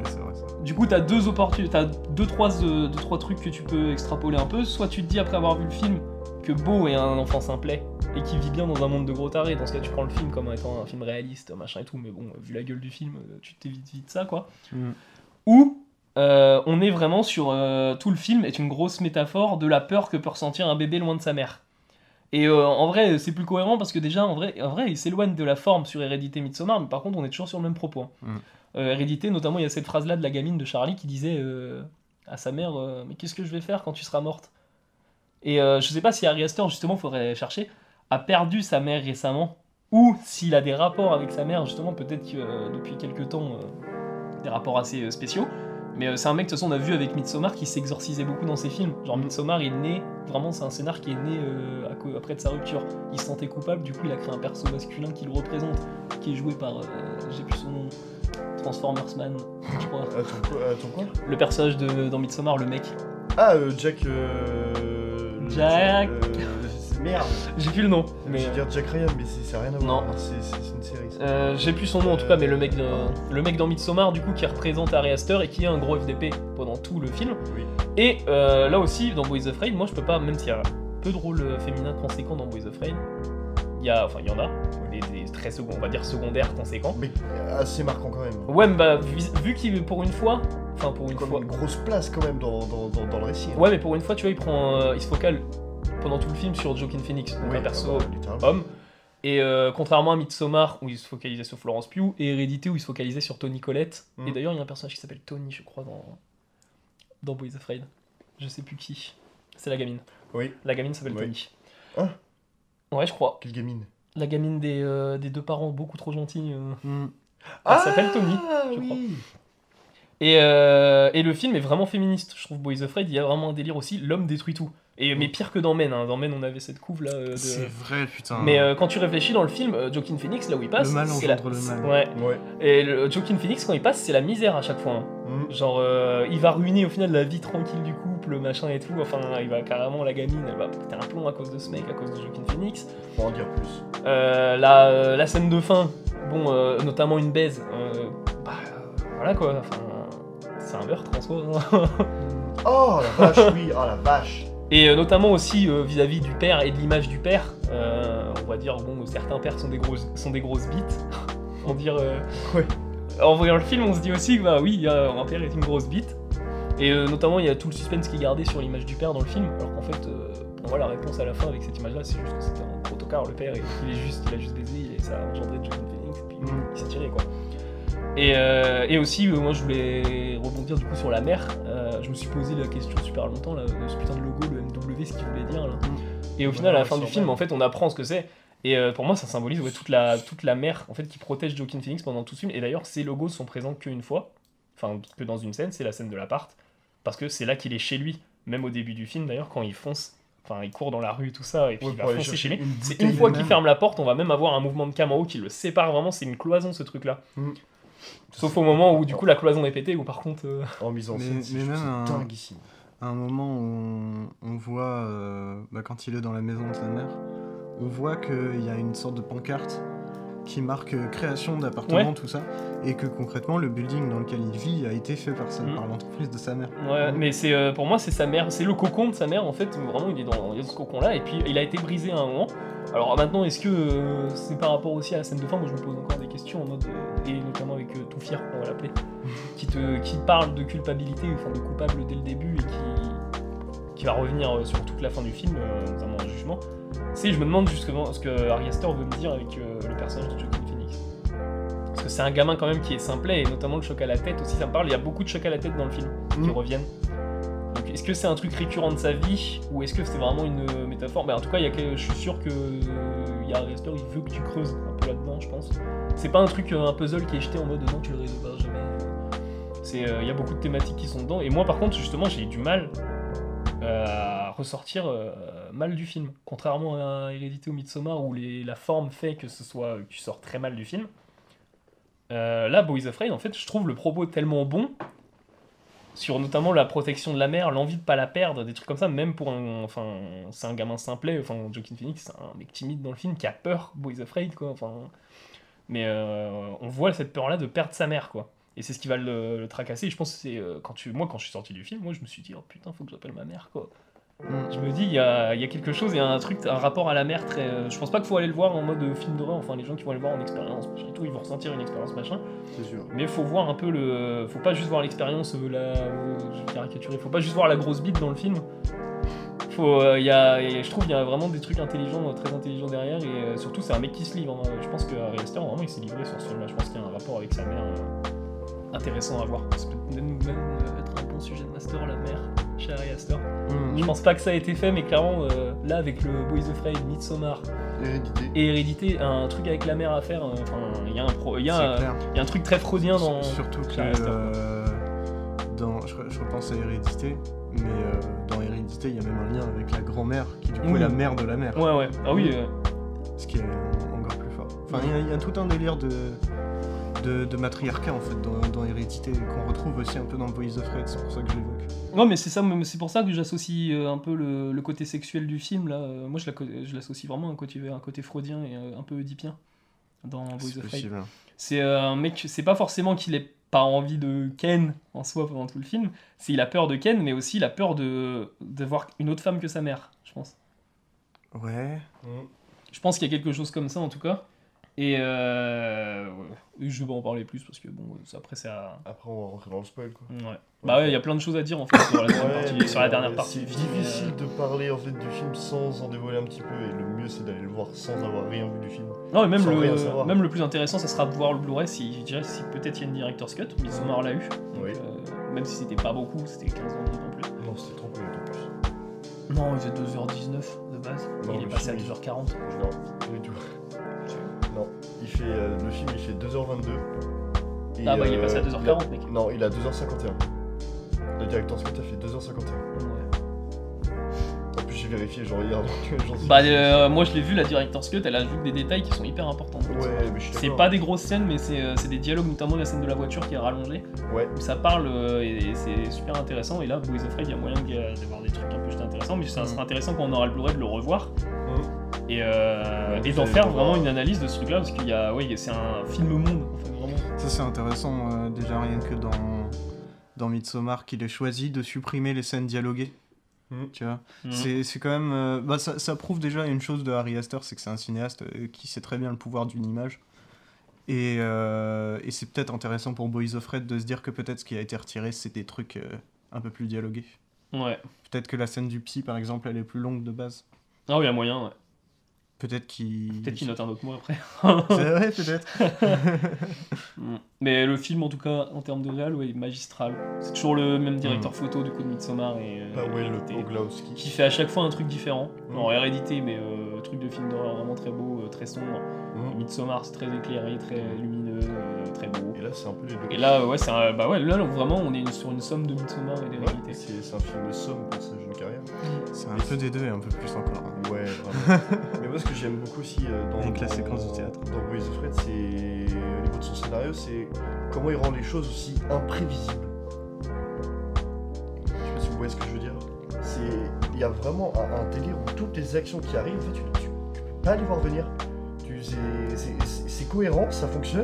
Vrai, ça. Du coup, t'as deux opportunités, t'as deux trois, euh, deux trois trucs que tu peux extrapoler un peu. Soit tu te dis après avoir vu le film que Beau est un enfant simplet et qui vit bien dans un monde de gros tarés. Dans ce cas, tu prends le film comme étant un film réaliste, machin et tout. Mais bon, vu la gueule du film, euh, tu t'évites vite ça, quoi. Mm. Ou euh, on est vraiment sur euh, tout le film est une grosse métaphore de la peur que peut ressentir un bébé loin de sa mère. Et euh, en vrai, c'est plus cohérent parce que déjà, en vrai, en vrai il s'éloigne de la forme sur Hérédité Midsommar, mais par contre, on est toujours sur le même propos. hein. Mm. Euh, Hérédité, notamment, il y a cette phrase-là de la gamine de Charlie qui disait euh, à sa mère Mais qu'est-ce que je vais faire quand tu seras morte? Et je sais pas si Harry Astor, justement, faudrait chercher, a perdu sa mère récemment, ou s'il a des rapports avec sa mère, justement, peut-être que depuis quelques temps, des rapports assez spéciaux. Mais euh, c'est un mec, de toute façon, on a vu avec Midsommar qui s'exorcisait beaucoup dans ses films. Genre, Midsommar, il est né, vraiment, c'est un scénar qui est né euh, à après de sa rupture. Il se sentait coupable, du coup, il a créé un perso masculin qui le représente, qui est joué par, euh, j'ai plus son nom, Transformers Man, je crois. Quoi, attends, quoi? Le personnage de, dans Midsommar, le mec. Ah, euh, Jack. euh, Jack. Euh, merde. J'ai plus le nom, mais. Je vais dire Jack Ryan, mais c'est rien à voir. Non. C'est c'est une série. Euh, j'ai plus son nom en tout cas, mais le mec, de- le mec dans Midsommar, du coup, qui représente Ari Aster et qui est un gros FDP pendant tout le film. Oui. Et euh, là aussi, dans Boys of Rain, moi je peux pas, même s'il y a peu de rôles euh, féminins conséquents dans Boys of Rain, il y a, enfin il y en a, des, des très second, on va dire secondaires conséquents. Mais assez marquant quand même. Ouais, mais bah, vu, vu qu'il pour une fois, enfin pour une Comme fois, une grosse place quand même dans, dans, dans, dans le récit. hein. ouais, mais pour une fois, tu vois, il prend, euh, il se focale pendant tout le film sur Joaquin Phoenix, donc Oui, un perso bah, littéralement. homme. Et euh, contrairement à Midsommar, où il se focalisait sur Florence Pugh, et Hérédité, où il se focalisait sur Tony Collette. Et d'ailleurs, il y a un personnage qui s'appelle Tony, je crois, dans, dans Boys Afraid. Je sais plus qui. C'est la gamine. Oui. La gamine s'appelle Oui. Tony. Hein Ouais, je crois. Quelle gamine? La gamine des, euh, des deux parents beaucoup trop gentils. euh. Mm. Elle s'appelle Tony, je oui. crois. Et, euh, et le film est vraiment féministe. Je trouve Boys Afraid, il y a vraiment un délire aussi. L'homme détruit tout. Et, mais pire que dans Men, hein. dans Men on avait cette couve là. euh, de- C'est vrai, putain. Mais euh, quand tu réfléchis dans le film, euh, Joaquin Phoenix, là où il passe, Le mal c'est la... engendre le mal. Ouais. Ouais. Et le Joaquin Phoenix, quand il passe, c'est la misère à chaque fois. hein. Mm. Genre, euh, il va ruiner au final la vie tranquille du couple, machin et tout. Enfin, il va carrément, la gamine, elle va péter un plomb à cause de ce mec, à cause de Joaquin Phoenix. Faut en dire plus. Euh, la, la scène de fin, bon, euh, notamment une baise, euh, bah euh, voilà quoi, enfin, c'est un meurtre en soi. hein. Oh la vache, oui, oh la vache. Et euh, notamment aussi euh, vis-à-vis du père et de l'image du père, euh, on va dire, bon, certains pères sont des grosses, sont des grosses bites. on va dire. euh, Ouais. En voyant le film, on se dit aussi que bah oui, un père est une grosse bite. Et euh, notamment, il y a tout le suspense qui est gardé sur l'image du père dans le film, alors qu'en fait, euh, pour moi, la réponse à la fin avec cette image-là, c'est juste que c'était un protocar, le père, et qu'il est juste, il a juste baisé, et ça a engendré Joaquin Phoenix, et puis Mm. il s'est tiré quoi. Et, euh, et aussi, euh, moi je voulais rebondir du coup sur la mer. Euh, je me suis posé la question super longtemps là, de ce putain de logo, le MW, ce qu'il voulait dire là. Et au final, à la fin du film, en fait, on apprend ce que c'est. Et pour moi, ça symbolise ouais, toute, la, toute la mer en fait, qui protège Joaquin Phoenix pendant tout le film. Et d'ailleurs, ces logos sont présents qu'une fois, enfin que dans une scène, c'est la scène de l'appart, parce que c'est là qu'il est chez lui. Même au début du film, d'ailleurs, quand il fonce, enfin il court dans la rue, tout ça, et puis Ouais, il va foncer chez lui. C'est une fois qu'il ferme la porte, on va même avoir un mouvement de cam en haut qui le sépare vraiment. C'est une cloison ce truc-là. Mm. Sauf au moment où du coup la cloison est pétée, ou par contre. euh, En mise en scène, c'est dinguissime. À un moment où on, on voit, euh, bah, quand il est dans la maison de sa mère, on voit qu'il y a une sorte de pancarte qui marque euh, création d'appartement, Ouais. tout ça, et que concrètement le building dans lequel il vit a été fait par, Mm. par l'entreprise de sa mère. Ouais, mais c'est euh, pour moi c'est sa mère, c'est le cocon de sa mère en fait. Vraiment, il est dans, il est dans ce cocon là et puis il a été brisé à un moment. Alors maintenant, est-ce que euh, c'est par rapport aussi à la scène de fin? Moi, je me pose encore des questions en mode et notamment avec euh, Toufir, on va l'appeler, qui te qui parle de culpabilité, enfin de coupable dès le début et qui qui va revenir sur toute la fin du film, notamment en jugement. Je me demande justement ce que Ari Aster veut me dire avec euh, le personnage de Joaquin Phoenix. Parce que c'est un gamin quand même qui est simplet et notamment le choc à la tête aussi, ça me parle. Il y a beaucoup de choc à la tête dans le film qui Mm. reviennent. Donc est-ce que c'est un truc récurrent de sa vie ou est-ce que c'est vraiment une euh, métaphore? Mais en tout cas, il y a que- je suis sûr que il y a Ari Aster, il veut que tu creuses un peu là-dedans, je pense. C'est pas un truc, euh, un puzzle qui est jeté en mode non, tu le résoudras jamais. Euh, il y a beaucoup de thématiques qui sont dedans. Et moi, par contre, justement, j'ai eu du mal euh, ressortir euh, mal du film. Contrairement à Hérédité ou Midsommar, où la forme fait que ce soit que tu sors très mal du film. Euh, là, Boys Afraid, en fait, je trouve le propos tellement bon sur notamment la protection de la mère, l'envie de pas la perdre, des trucs comme ça, même pour un, enfin, c'est un gamin simplet, enfin, Joaquin Phoenix, c'est un mec timide dans le film qui a peur, Boys Afraid, quoi, enfin, mais euh, on voit cette peur-là de perdre sa mère, quoi. Et c'est ce qui va le, le tracasser. Et je pense que c'est euh, quand tu, moi, quand je suis sorti du film, moi, je me suis dit, oh putain, faut que j'appelle ma mère, quoi. Je me dis, il y a, y a quelque chose, il y a un truc, un rapport à la mère très. euh, je pense pas qu'il faut aller le voir en mode euh, film d'horreur. Enfin, les gens qui vont aller le voir en expérience, machin et tout, ils vont ressentir une expérience machin. C'est sûr. Mais faut voir un peu le. Faut pas juste voir l'expérience, euh, la. euh, je caricaturer. Faut pas juste voir la grosse bite dans le film. Faut, euh, y a, et je trouve qu'il y a vraiment des trucs intelligents, très intelligents derrière. Et surtout, c'est un mec qui se livre. hein. Je pense que Ari Aster, vraiment, il s'est livré sur ce film-là. Je pense qu'il y a un rapport avec sa mère intéressant à voir. Ça peut même, même, euh, être un bon sujet de master, la mère, chez Ari Aster. Mm. Je pense pas que ça a été fait, mais clairement, euh, là, avec le Boys Afraid, Midsommar Hérédité. et Hérédité, un truc avec la mère à faire. euh, Enfin, il y a un pro, il y y a un truc très freudien dans. Surtout que euh, dans, je, je repense à Hérédité, mais euh, dans Hérédité, il y a même un lien avec la grand-mère, qui du coup est la mère de la mère, Ouais, ouais. Ah oui. euh, ce qui est encore plus fort. Enfin, il y a- il y, a tout un délire de, de, de matriarcat en fait dans, dans Hérédité, qu'on retrouve aussi un peu dans Boys of Red, c'est pour ça que je l'évoque. Ouais, mais c'est ça, mais c'est pour ça que j'associe euh, un peu le, le côté sexuel du film là. Euh, Moi, je la co- je l'associe vraiment à un côté, un côté freudien et euh, un peu oedipien dans Boys C'est of Fate. possible. C'est un mec, c'est pas forcément qu'il ait pas envie de Ken en soi pendant tout le film, c'est il a peur de Ken, mais aussi il a peur de, de voir une autre femme que sa mère, je pense. Ouais. Je pense qu'il y a quelque chose comme ça en tout cas. Et euh, ouais. je vais pas en parler plus parce que bon, ça, après c'est à. Après, on va rentrer dans le spoil, quoi. Ouais. Bah ouais, il y a plein de choses à dire en fait sur la, dernière Ouais, partie, mais, sur la dernière partie C'est du film. difficile euh, de parler en fait du film sans en dévoiler un petit peu et le mieux c'est d'aller le voir sans avoir rien vu du film. Non, mais même sans le, même le plus intéressant, ça sera de voir le Blu-ray si, je dirais, si peut-être il y a une director's cut. Midsommar l'a eu. Oui. euh, même si c'était pas beaucoup, c'était 15 ans non plus. Non, c'était trop peu en plus. Non, il faisait 2h19 de base. Non, il est passé à film, 2h40. Non, pas du tout. Il fait, euh, le film il fait 2h22. Et, Ah bah il est passé à euh, 2h40, mec. il a- Non, il a 2h51. Le directeur Scott a fait 2h51. Ouais. En plus, j'ai vérifié genre hier, donc suis Bah, euh, moi je l'ai vu, la Director's Cut, elle ajoute des détails qui sont hyper importants. Ouais, mais je suis C'est pas des grosses scènes, mais c'est euh, des dialogues, notamment la scène de la voiture qui est rallongée, Ouais. où ça parle euh, et, et c'est super intéressant. Et là, Boys of Rage, il y a moyen d'avoir des trucs un peu juste intéressants, mais ça Mhm. sera intéressant quand on aura le Blu-ray de le revoir et, euh, Ouais, et vous d'en faire vraiment une analyse de ce truc-là, parce qu'il y a, ouais, c'est un film monde, en fait, vraiment. Ça c'est intéressant euh, déjà rien que dans dans Midsommar qu'il ait choisi de supprimer les scènes dialoguées. Mhm. Tu vois, Mhm. c'est c'est quand même euh, bah, ça, ça prouve déjà une chose de Harry Astor, c'est que c'est un cinéaste euh, qui sait très bien le pouvoir d'une image. Et, euh, et c'est peut-être intéressant pour Boys of Red de se dire que peut-être ce qui a été retiré c'est des trucs euh, un peu plus dialogués. Ouais. Peut-être que la scène du psy par exemple elle est plus longue de base. Ah oui, il y a moyen, ouais. Peut-être qu'il. Peut-être qu'il note un autre mot après. C'est vrai, peut-être. Mm. Mais le film, en tout cas, en termes de réal, ouais, magistral. C'est toujours le même directeur Mm. photo du coup de Midsommar et. euh, Ah ouais, le qui fait à chaque fois un truc différent. Mm. En hérédité, mais euh, truc de film d'horreur vraiment très beau, euh, très sombre. Mhm. Midsommar, c'est très éclairé, très lumineux, euh, très beau. Et là, c'est un peu les deux. Et là, ouais, c'est un- bah ouais, là, vraiment, on est sur une somme de Midsommar et Ouais, d'hérédité. c'est c'est un film de somme pour sa jeune carrière. C'est un peu des deux et un peu plus encore. hein. Ouais, vraiment. Mais moi, ce que j'aime beaucoup aussi euh, dans, Avec la séquence du théâtre. dans Boys of Red, c'est au niveau de son scénario, c'est comment il rend les choses aussi imprévisibles. Je sais pas si vous voyez ce que je veux dire. C'est il y a vraiment un, un délire où toutes les actions qui arrivent, en fait, tu, tu, tu peux pas les voir venir. C'est- cohérent, ça fonctionne,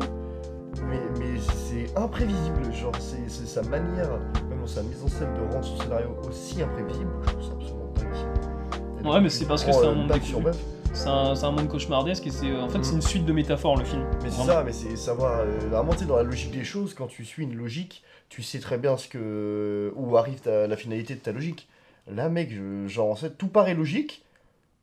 c'est imprévisible. Genre, c'est sa manière, même dans sa mise en scène, de rendre son scénario aussi imprévisible. Je trouve ça absolument dingue. Ouais, mais c'est parce que c'est un euh, monde. C'est un, un monde cauchemardesque et c'est en fait Mm. c'est une suite de métaphores le film. Mais c'est ça, mais c'est savoir. euh, vraiment, dans la logique des choses, quand tu suis une logique, tu sais très bien ce que où arrive ta- la finalité de ta logique. Là, mec, je- genre, en fait, tout paraît logique,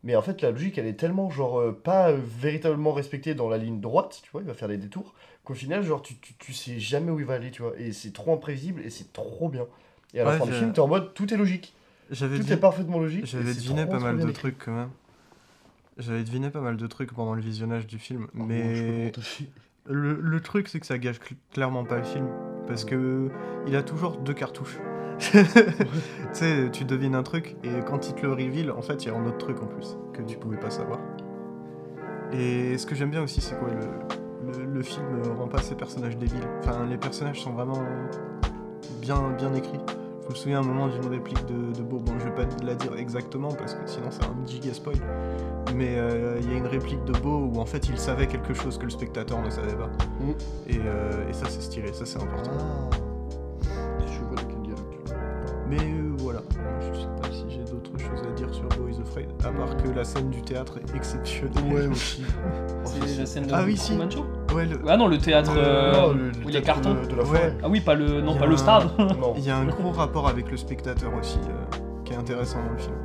mais en fait, la logique, elle est tellement, genre, euh, pas euh, véritablement respectée dans la ligne droite, tu vois, il va faire des détours, qu'au final, genre, tu, tu, tu sais jamais où il va aller, tu vois, et c'est trop imprévisible et c'est trop bien. Et à la Ouais, fin du je- film, t'es en mode, tout est logique, J'avais tout est parfaitement logique. et j'avais c'est deviné trop, pas trop mal bien de écrit. trucs quand même. J'avais deviné pas mal de trucs pendant le visionnage du film, Oh, je peux mais le, le truc c'est que ça gâche cl- clairement pas le film parce que il a toujours deux cartouches. tu sais, tu devines un truc et quand il te le reveal, en fait, il y a un autre truc en plus que tu pouvais pas savoir. Et ce que j'aime bien aussi, c'est quoi le, le, le film rend pas ses personnages débiles. Enfin, les personnages sont vraiment bien, bien écrits. Je me souviens à un moment d'une réplique de, de Beau. Bon, je vais pas la dire exactement parce que sinon c'est un giga spoil. Mais euh, il y a une réplique de Beau où en fait il savait quelque chose que le spectateur ne savait pas. Mm. Et, euh, et ça c'est stylé, ça c'est important. Ah. Mais euh, voilà, je sais pas si j'ai d'autres choses à dire sur Boys of Raid, à part que la scène du théâtre est exceptionnelle. Ouais, aussi. C'est la scène de Ah oui, si. Ouais, le- Ah non, le théâtre. Le- euh, Non, le, le où il y a carton. de, de la Ouais. Ah oui, pas le, non, Il y pas a le un- stade. Non, Il y a un gros rapport avec le spectateur aussi, euh, qui est intéressant dans le film.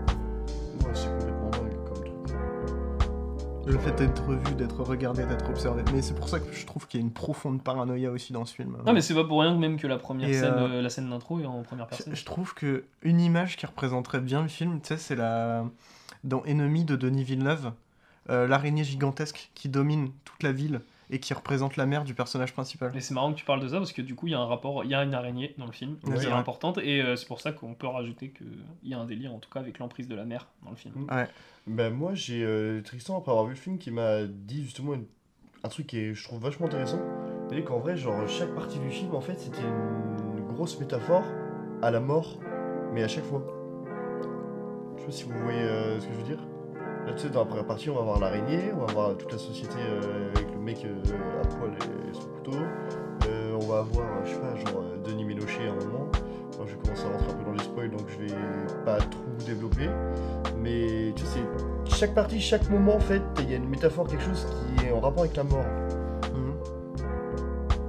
Le fait d'être vu, d'être regardé, d'être observé. Mais c'est pour ça que je trouve qu'il y a une profonde paranoïa aussi dans ce film. Non, mais c'est pas pour rien que même que la première Et, scène, euh, euh, la scène d'intro est en première personne. Je trouve que une image qui représenterait bien le film, tu sais, c'est la dans Ennemi de Denis Villeneuve, euh, l'araignée gigantesque qui domine toute la ville et qui représente la mère du personnage principal. Mais c'est marrant que tu parles de ça parce que du coup il y a un rapport, il y a une araignée dans le film, Ouais, qui est importante et euh, c'est pour ça qu'on peut rajouter qu'il y a un délire en tout cas avec l'emprise de la mer dans le film. Ouais. Ben moi j'ai euh, Tristan après avoir vu le film qui m'a dit justement un truc qui je trouve vachement intéressant. C'est qu'en vrai genre chaque partie du film en fait c'était une grosse métaphore à la mort mais à chaque fois. Je sais pas si vous voyez euh, ce que je veux dire. Là tu sais dans la première partie on va voir l'araignée, on va voir toute la société euh, avec le mec à poil et son couteau. On va avoir je sais pas genre Denis Ménochet à un moment. Enfin, je vais commencer à rentrer un peu dans les spoils donc je vais pas trop développer. Mais tu sais, chaque partie, chaque moment en fait, il y a une métaphore, quelque chose qui est en rapport avec la mort. Mhm.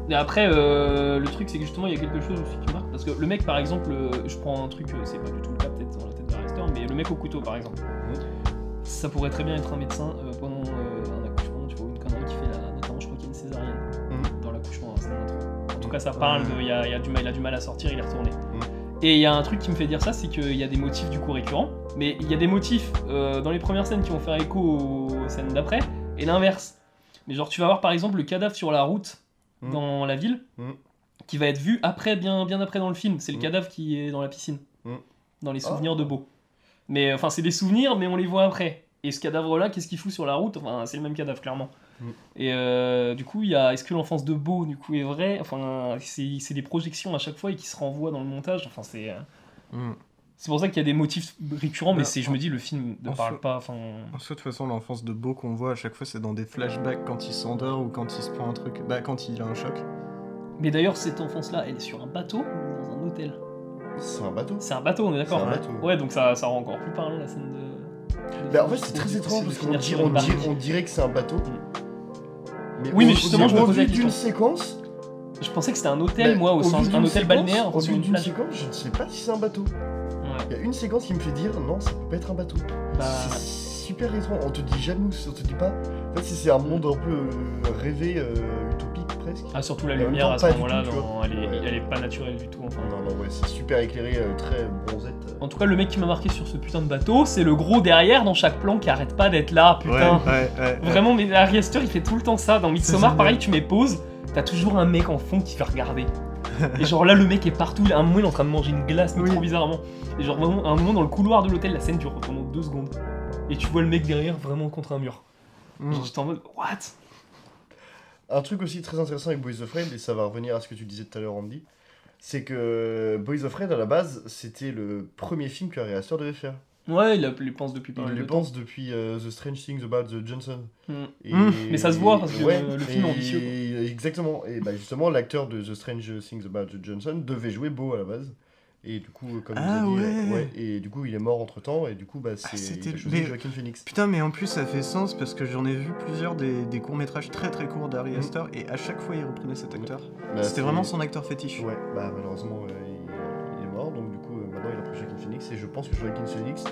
Et après euh, le truc c'est que justement il y a quelque chose aussi qui marque parce que le mec par exemple, euh, je prends un truc, euh, c'est pas du tout le cas peut-être dans la tête d'un resteur, mais le mec au couteau par exemple, ça pourrait très bien être un médecin pendant un accouchement, tu vois, une connerie qui fait la, notamment je crois qu'il y a une césarienne Mhm. dans l'accouchement, hein, c'est un intro. En tout cas ça parle de, il y a, il y a du mal, il a du mal à sortir, il est retourné. Et il y a un truc qui me fait dire ça, c'est qu'il y a des motifs du coup récurrents, mais il y a des motifs euh, dans les premières scènes qui vont faire écho aux scènes d'après, et l'inverse. Mais genre tu vas voir par exemple le cadavre sur la route Mhm. dans la ville, Mhm. qui va être vu après, bien, bien après dans le film. C'est le Mhm. cadavre qui est dans la piscine, dans les souvenirs Ah. de Beau. Mais enfin, c'est des souvenirs, mais on les voit après. Et ce cadavre-là, qu'est-ce qu'il fout sur la route? Enfin, c'est le même cadavre, clairement. Mm. Et euh, du coup, il y a. Est-ce que l'enfance de Beau, du coup, est vraie? Enfin, c'est c'est des projections à chaque fois et qui se renvoient dans le montage. Enfin, c'est. euh, Hmm. C'est pour ça qu'il y a des motifs récurrents, mais Bah, c'est, je me dis, le film ne parle pas. Enfin, En de toute façon, l'enfance de Beau qu'on voit à chaque fois, c'est dans des flashbacks quand il s'endort ou quand il se prend un truc. Bah, quand il a un choc. mais d'ailleurs, cette enfance-là, elle est sur un bateau ou dans un hôtel? C'est un bateau. C'est un bateau, on est d'accord C'est un Ouais. bateau. Ouais, donc ça, ça rend encore plus parlant la scène de. Bah, en fait, c'est très étrange parce qu'on sur on dirait que c'est un bateau. Oui, mais au- justement, au- je me au posais la d'une séquence. Je pensais que c'était un hôtel, bah, moi, au, vu sens, d'une un hôtel balnéaire Au vu une d'une séquence, je ne sais pas si c'est un bateau. Ouais. Il y a une séquence qui me fait dire non, ça peut pas être un bateau. Bah, C'est super étrange. On te dit jamais, on te dit pas. En fait, si c'est un monde un peu euh, rêvé, euh, utopique presque. ah, surtout la lumière temps, à ce moment-là, elle, est, Ouais. elle est pas naturelle du tout. Enfin. Non, non, ouais, c'est super éclairé, euh, très bronzette. En tout cas, le mec qui m'a marqué sur ce putain de bateau, c'est le gros derrière dans chaque plan qui arrête pas d'être là, putain. ouais, ouais. Vraiment, mais Ari Aster, il fait tout le temps ça. Dans Midsommar, pareil, tu mets pause, t'as toujours un mec en fond qui fait regarder. Et genre là, le mec est partout. À un moment, il est en train de manger une glace, mais Oui. trop bizarrement. Et genre, vraiment, à un moment, dans le couloir de l'hôtel, la scène dure pendant deux secondes. Et tu vois le mec derrière vraiment contre un mur. Hmm. Et J'étais en mode, what? Un truc aussi très intéressant avec Boys of Rain, et ça va revenir à ce que tu disais tout à l'heure, Andy, c'est que Boys of Rain, à la base, c'était le premier film que Ari Aster devait faire. Ouais, il a- il pense depuis pas Il le pense depuis euh, The Strange Things About the Johnson. Mm. Et- Mm. Mais ça se voit, parce que ouais, le- le film est ambitieux, Exactement. Et bah justement, l'acteur de The Strange Things About the Johnson devait jouer Beau à la base. Et du coup, comme Ah vous avez dit, ouais. euh, et du coup, il est mort entre temps. Et du coup, bah, c'est c'était- il a choisi mais- Joaquin Phoenix. Putain, mais en plus, ça fait sens parce que j'en ai vu plusieurs des, des courts-métrages très très courts d'Ari Mm. Aster et à chaque fois il reprenait cet acteur. Bah, C'était c'est- vraiment son acteur fétiche. Ouais, bah malheureusement, euh, il, il est mort. Donc du coup, euh, maintenant, il a pris Joaquin Phoenix. Et je pense que Joaquin Phoenix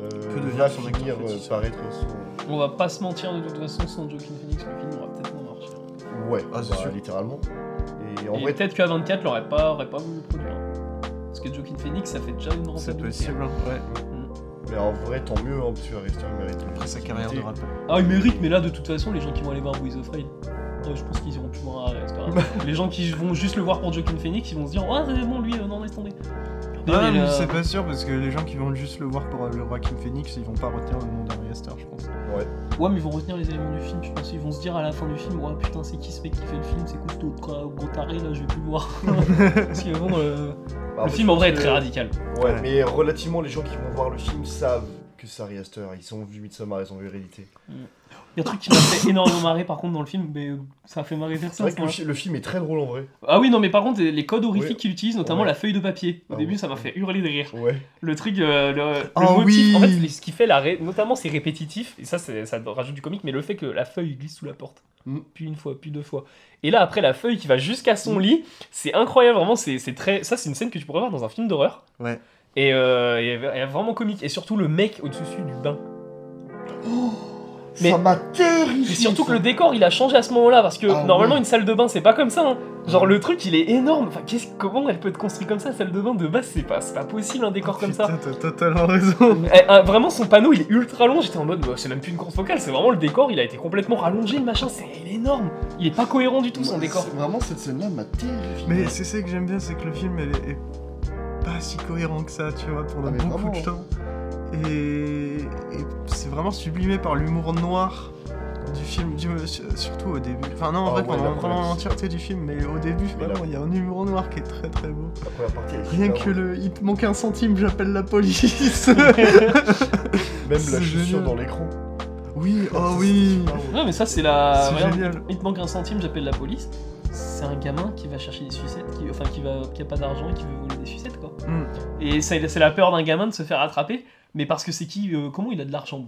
euh, devenir va son acteur finir euh, fétiche. par être son. On va pas se mentir, de toute façon, sans Joaquin Phoenix, le film aura peut-être moins marché. Ouais, Ah, c'est bah, sûr. littéralement. Et en Et vrai, peut-être qu'à 24, l'aurait pas, aurait pas voulu le produire. Que Joaquin Phoenix, ça fait déjà une C'est rentabilité. possible, hein, ouais. mais en vrai, tant mieux, hein, parce que Ari Aster mérite. Après sa carrière de rappeur. Ah, il mérite, mais là, de toute façon, les gens qui vont aller voir Boys of Rain, ouais, je pense qu'ils iront plus voir Ari Aster. les gens qui vont juste le voir pour Joaquin Phoenix, ils vont se dire, ah, c'est bon, lui, euh, non, laisse tomber. Non, mais c'est pas sûr parce que les gens qui vont juste le voir pour euh, le Joaquin Phoenix, ils vont pas retenir le nom d'Ari Aster, je pense. Ouais, mais ils vont retenir les éléments du film, je pense. Ils vont se dire à la fin du film, ouais, putain, c'est qui ce mec qui fait le film C'est costaud, gros gros taré, là, je vais plus le voir. Parce que bon, euh, Bah, le film en vrai est pense très radical. Ouais, Ouais. mais relativement, les gens qui vont voir le film savent que c'est Ari Aster. Ils ont vu Midsommar, ils ont vu Hérédité. Il y a un truc qui m'a fait énormément marrer par contre dans le film, mais ça a fait marrer C'est personne. vrai que le, moi. fi- le film est très drôle en vrai. Ah oui, non, mais par contre, les codes horrifiques Ouais. qu'il utilise, notamment Ouais. la feuille de papier. Au Ah début, ça m'a fait hurler de rire. Ouais. Le truc, euh, le, le Oh motif, oui. en fait, ce qui fait la ré- notamment c'est répétitif, et ça, c'est- ça rajoute du comique, mais le fait que la feuille glisse sous la porte, Mm. puis une fois, puis deux fois. Et là, après, la feuille qui va jusqu'à Mm. son lit, c'est incroyable, vraiment, c'est c'est très. Ça, c'est une scène que tu pourrais voir dans un film d'horreur. Ouais. Et, euh, et est vraiment comique. Et surtout, le mec au-dessus du bain. Mais- Ça m'a terrifié. Et surtout que le décor il a changé à ce moment-là parce que Ah normalement une salle de bain c'est pas comme ça. hein. Genre le truc il est énorme. Enfin qu'est-ce comment elle peut être construite comme ça salle de bain de base? C'est pas c'est pas possible un décor comme ça. T'as totalement raison. Eh, ah, vraiment son panneau il est ultra long. J'étais en mode bah, c'est même plus une grande focale c'est vraiment le décor il a été complètement rallongé le machin c'est il est énorme. Il est pas cohérent du tout son Ouais, décor. Vraiment, cette scène-là m'a terrifié. Mais c'est ça que j'aime bien, c'est que le film elle est, est pas si cohérent que ça, tu vois, pendant Ah, beaucoup vraiment. de temps. Et, et c'est vraiment sublimé par l'humour noir du film, du- surtout au début. Enfin non, en Ah vrai, ouais, pendant, la pendant l'entièreté du film, mais au début, il y a un humour noir qui est très très beau. La partie, Rien que le « il te manque un centime, j'appelle la police ». Même la chaussure génial. dans l'écran. Oui, oh oui. Ouais mais ça c'est la. Génial. Il te manque un centime j'appelle la police. C'est un gamin qui va chercher des sucettes, qui, enfin qui va qui a pas d'argent et qui veut voler des sucettes quoi. Mm. Et c'est la peur d'un gamin de se faire attraper, mais parce que c'est qui, euh, comment il a de l'argent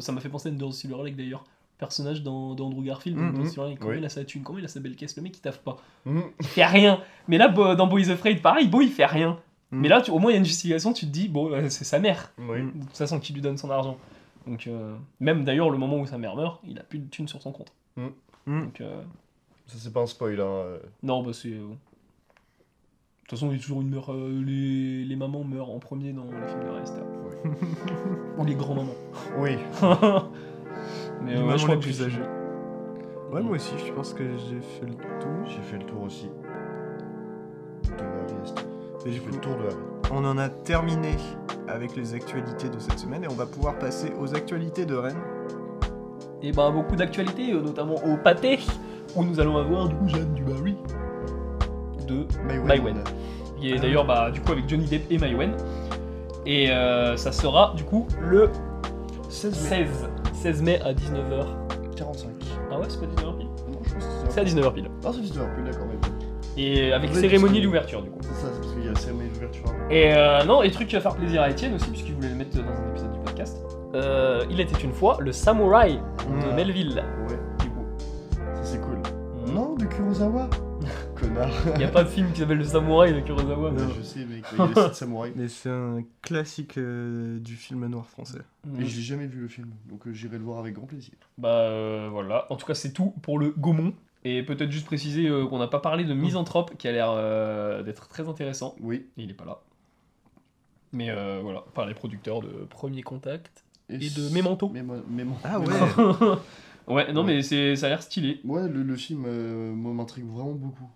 Ça m'a fait penser à the Silver Lake d'ailleurs. Personnage dans, dans Andrew Garfield, Mhm. Silver Lake. comment Oui. il a sa thune, comment il a sa belle caisse, le mec il taffe pas. Mhm. Il fait rien. Mais là, dans Boys Afraid, pareil, Bo il fait rien. Mm. Mais là, tu- au moins il y a une justification, tu te dis, bon, euh, c'est sa mère, Oui. de toute façon, qui lui donne son argent. Donc, euh, même d'ailleurs, le moment où sa mère meurt, il a plus de thunes sur son compte. Donc, euh, Ça, c'est pas un spoil. Hein. non, bah c'est. De toute façon, il y a toujours une mère. euh, les, les mamans meurent en premier dans les films de Rester. Ou les grands-mamans. Oui. Mais euh, ouais, je crois que plus âgées. Ouais, moi aussi, je pense que j'ai fait le tour. J'ai fait le tour aussi. De Harry Astor. Et J'ai fait le tour de Harry. on en a terminé avec les actualités de cette semaine et on va pouvoir passer aux actualités de Rennes. Et bah beaucoup d'actualités, euh, notamment au pâté, où nous allons avoir du coup Jeanne Dubarry de Maïwen. Qui est d'ailleurs bah, du coup avec Johnny Depp et Maïwen. Et euh, ça sera du coup le 16 mai. 16, 16 mai à 19h. 45. Ah ouais, c'est pas 19h pile? Non, je pense que C'est à 19h pile. Ah, c'est 19 plus, d'accord. mais bon. Et avec cérémonie d'ouverture du coup. C'est ça, c'est parce qu'il y a la cérémonie d'ouverture avant. Et euh, non, et truc qui va faire plaisir à Étienne aussi, puisqu'il voulait le mettre dans un épisode du podcast. Euh, il était une fois le samouraï de. Melville. Ouais, Du coup. ça c'est cool. Non, Non, de Kurosawa Connard. il n'y a pas de film qui s'appelle le samouraï de Kurosawa. Mais- je sais, mec, il y a. Mais c'est un classique euh, du film noir français. Et j'ai jamais vu le film, donc euh, j'irai le voir avec grand plaisir. Bah euh, voilà, en tout cas c'est tout pour le Gaumont. Et peut-être juste préciser euh, qu'on n'a pas parlé de Misanthrope qui a l'air euh, d'être très intéressant. Oui. Il est pas là. Mais euh, voilà, par les producteurs de Premier Contact et de Memento. Mémo- Mémo- Ah ouais. ouais, non Ouais. mais c'est, ça a l'air stylé. Ouais, le, le film, euh, m'intrigue vraiment beaucoup.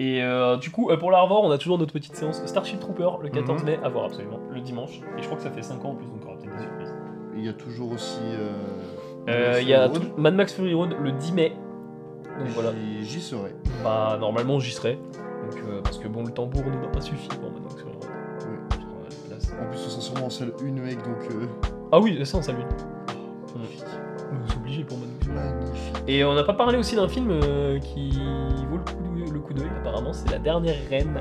Et euh, du coup, euh, pour la revoir, on a toujours notre petite séance Starship Trooper le 14 Mhm. mai à voir absolument, le dimanche. Et je crois que ça fait 5 ans en plus, donc y aura peut-être des surprises. Il y a toujours aussi. euh, Il y a Mad Max Fury Road le 10 mai. Donc voilà, J'y- serai. bah normalement j'y serai. Donc, euh, parce que bon, le tambour ne m'a pas suffi pour Mad Max Fury Road. Oui. La place. En plus, on sera sûrement en salle 1, mec, donc. euh, Ah oui, ça on salue. magnifique. Nous obligés pour Mad Et on n'a pas parlé aussi d'un film euh, qui vaut le coup, d'œil apparemment, c'est La Dernière Reine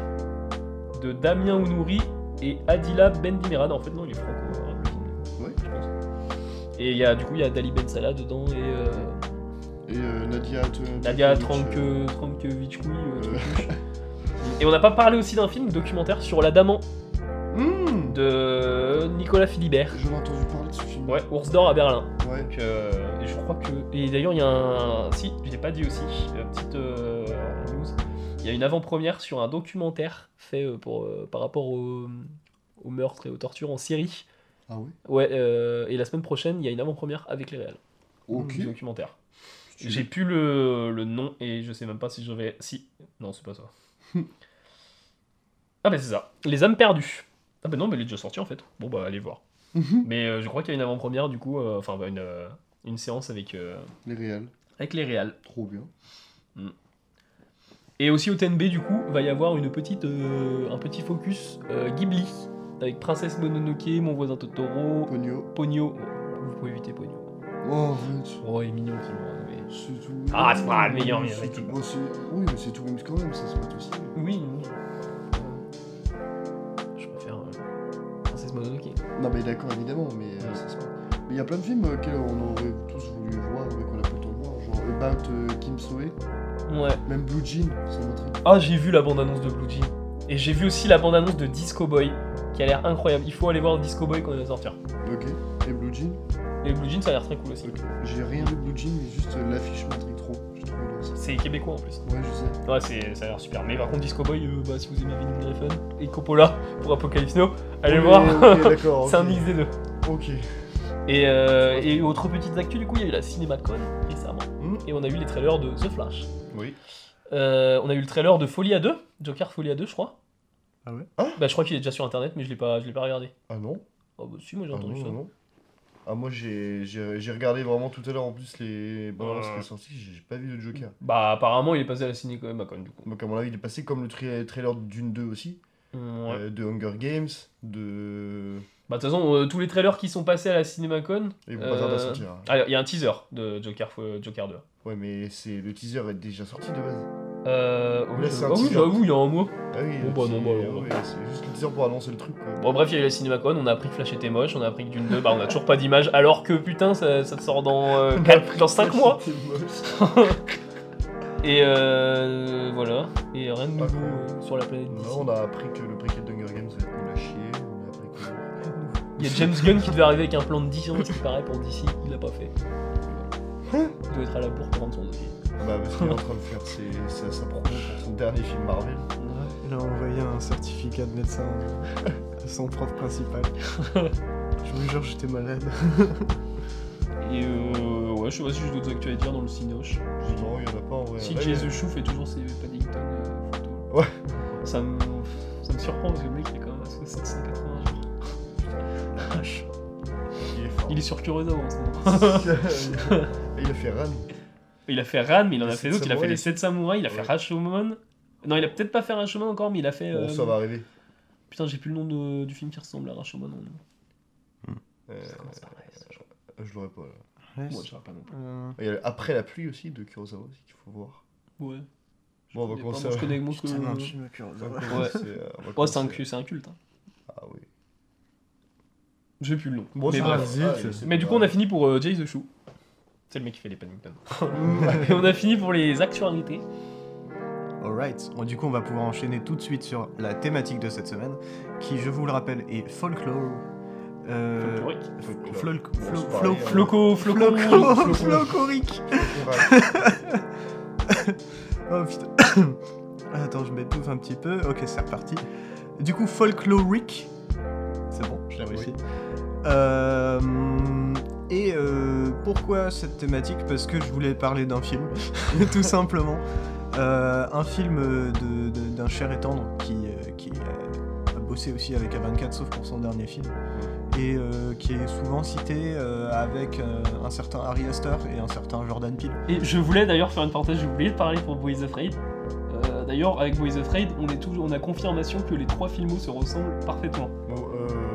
de Damien Ounouri et Adila Bendimerad. En fait non, il est franco-arabe le film. Ouais. je pense. Et y a, du coup il y a Dali Ben Salah dedans et euh, Et euh, Nadia. Nadia Trankovic, euh. Et on n'a pas parlé aussi d'un film documentaire sur la Daman hmm, de Nicolas Philibert. J'en ai entendu parler de ce film. Ouais, Ours d'or à Berlin. Ouais. Donc, euh, et je crois que. Et d'ailleurs, il y a un. Si, je l'ai pas dit aussi, petite euh, news. Il y a une avant-première sur un documentaire fait euh, pour, euh, par rapport au, au meurtre et aux tortures en Syrie. Ah ouais Ouais, et la semaine prochaine, il y a une avant-première avec les réels. Ok. Documentaire. J'ai plus le, le nom et je sais même pas si je vais. Si. Non, c'est pas ça. ah, bah c'est ça. Les âmes perdues. Ah, bah non, mais il est déjà sorti en fait. Bon, bah allez voir. Mhm. Mais euh, je crois qu'il y a une avant-première du coup, euh, enfin bah, une, euh, une séance avec, euh, Les réels. avec les réals. Trop bien. Et aussi au TNB du coup, va y avoir une petite, un petit focus Ghibli avec Princesse Mononoke, Mon voisin Totoro, Pogno. Pogno. Vous pouvez éviter Pogno. Oh. Oh, il est mignon le film. mais- C'est tout. Ah, c'est pas le meilleur, mais Oui, mais c'est tout quand même, ça se met aussi. Oui. Je Mononoke. Non, mais d'accord, évidemment, mais euh, ça se. Mais il y a plein de films euh, qu'on aurait tous voulu voir, mais qu'on a pas le temps de voir. Genre About euh, Kim Soe, Ouais. même Blue Jean, ça m'intrigue. Ah, j'ai vu la bande-annonce de Blue Jean. Et j'ai vu aussi la bande-annonce de Disco Boy, qui a l'air incroyable. Il faut aller voir Disco Boy quand il va sortir. Ok. Et Blue Jean? Et Blue Jean, ça a l'air très cool aussi. J'ai rien vu de Blue Jean, mais juste l'affiche m'intrigue trop. C'est québécois en plus. Ouais, je sais. Ouais, c'est, ça a l'air super. Mais par contre, Disco Boy, euh, bah, si vous aimez Vinny Griffin et Coppola pour Apocalypse Now, allez voir. c'est un mix des deux. Ok. Et, euh, et autre petite actu, du coup, il y a eu la CinemaCon récemment. Hmm. Et on a eu les trailers de The Flash. Oui. Euh, on a eu le trailer de Folie à 2, Joker Folie à 2, je crois. Ah ouais? Bah, je crois qu'il est déjà sur internet, mais je l'ai pas, je l'ai pas regardé. Ah non? Oh, bah, si, moi j'ai Ah entendu non, ça. non. Ah, moi j'ai regardé vraiment tout à l'heure en plus les balances Ouais. qui sont sorties, j'ai pas vu le Joker. Bah, apparemment, il est passé à la CinemaCon, du coup. Donc à mon avis, il est passé comme le tra- trailer d'une 2 aussi, Ouais. euh, de Hunger Games, de. Bah, de toute façon, euh, tous les trailers qui sont passés à la CinemaCon. Ils vont pas tarder à euh, sortir. hein. Ah, il y a un teaser de Joker, euh, Joker 2. Ouais, mais c'est le teaser est déjà sorti de base. Euh, oui, un ah oui, teaser. j'avoue, il y a un mois. Ah oui, Bon, bah, non, bah, alors. ouais, c'est juste le teaser pour annoncer le truc quoi. Bon, bref, il y a eu la CinemaCon, on a appris que Flash était moche, on a appris que Dune 2, bah, on a toujours pas d'image, alors que putain, ça, ça sort dans, euh, quatre- dans 5 mois. C'était moche. Et euh, voilà, et rien de nouveau euh, sur la planète Là, on a appris que le préquel d'Hunger Games va être nul à chier. On a appris que. Il y a James Gunn qui devait arriver avec un plan de 10 ans, ce qui paraît pour DC, il l'a pas fait. Hein Il doit être à la bourre pour rendre son dossier. Bah, parce qu'il est en train de faire ses- sa, sa promo pour son dernier film Marvel. Il a envoyé un certificat de médecin à son prof principal. Je vous jure, j'étais malade. Et euh, ouais, je sais pas si j'ai d'autres actualités à dire dans le Cinoche. Non, il y en a pas en vrai. Si Ouais, Jay mais- The Chou fait toujours ses Paddington euh, photos. Ouais. Ça me, ça me surprend parce que le mec il est quand même à 780 jours. vache. Il est fort. Il est sur Kurosawa en ce moment. Il a fait Ran. Il a fait Ran, mais il en a fait d'autres. Il a fait les 7 samouraïs, il a fait Ouais. Rashomon. Non, il a peut-être pas fait Rashomon encore, mais il a fait. Bon, euh, ça va arriver. Putain, j'ai plus le nom de- du film qui ressemble à Rashomon. non. Euh, Ça commence par S, je l'aurais pas. là. Ouais, Moi, je pas non plus. euh, Il y a Après la pluie aussi de Kurosawa aussi qu'il faut voir. Ouais. Bon, on va commencer moi, je connais moi que. putain, non, Ouais, tu me cures. on va Ouais. commencer, euh, va c'est un, culte. Hein. Ah oui. J'ai plus le nom. Bon, mais bref. ah, Mais du coup, on a fini pour euh, Jay the Shoe. C'est le mec qui fait les Paddington. Et on a fini pour les actualités. Alright, Bon, du coup on va pouvoir enchaîner tout de suite sur la thématique de cette semaine, qui je vous le rappelle est folklore. Euh, Folklorique. hein. Floco, floco, floco- floco. Flocorique. Oh putain Attends, je m'étouffe un petit peu. Ok, c'est reparti. Du coup, folklorique. C'est bon, je l'ai réussi. Euh, et euh, pourquoi cette thématique? Parce que je voulais parler d'un film, tout simplement. Euh, un film d'un cher et tendre qui, euh, qui euh, a bossé aussi avec A24, sauf pour son dernier film. Et euh, qui est souvent cité euh, avec euh, un certain Harry Astor et un certain Jordan Peele. Et je voulais d'ailleurs faire une parenthèse, j'ai oublié de parler pour Boys Afraid. Euh, d'ailleurs, avec Boys Afraid, on, est toujours, on a confirmation que les trois films se ressemblent parfaitement. Bon, euh...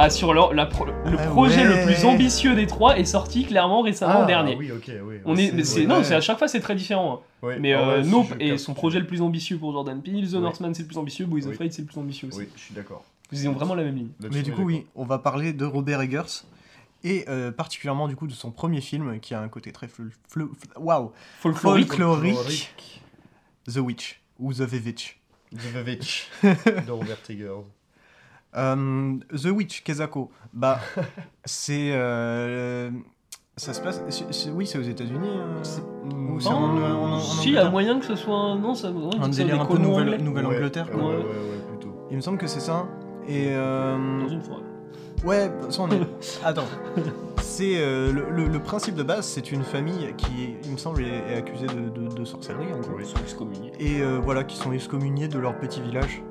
Ah, sur la pro- le Ah projet ouais. le plus ambitieux des trois est sorti clairement récemment ah, dernier. Oui, ok, oui. On est, mais c'est, ouais. non, c'est à chaque fois c'est très différent. hein. Ouais. Mais Ah euh, si, Nope est son projet le plus ambitieux pour Jordan Peele, The. Northman c'est le plus ambitieux, Boys Oui. Afraid c'est le plus ambitieux aussi. Oui, je suis d'accord. Ils ont vraiment la même ligne. Mais du coup, oui, on va parler de Robert Eggers. Et euh, particulièrement du coup de son premier film qui a un côté très fl- fl- fl- waouh Folklorique. folklorique The Witch ou The Vivitch. The Vavitch de Robert Eggers. Euh, The Witch Kezako bah c'est euh, ça se passe oui c'est aux États-Unis euh, ou c'est Non, en, en- en si, il y a Angleterre moyen que ce soit un. Non, ça. ouais, un c'est délire des un peu colons Nouvelle- anglais. Nouvelle-Angleterre Ouais, quoi. ouais, Ouais. ouais, ouais, plutôt. il me semble que c'est ça et euh, Dans une forêt. Ouais, ça on est. Attends. C'est euh, le, le- le principe de base, c'est une famille qui, il me semble, est, est accusée de, de- de sorcellerie en gros. Ils sont excommuniés. Et euh, voilà, qui sont excommuniés de leur petit village.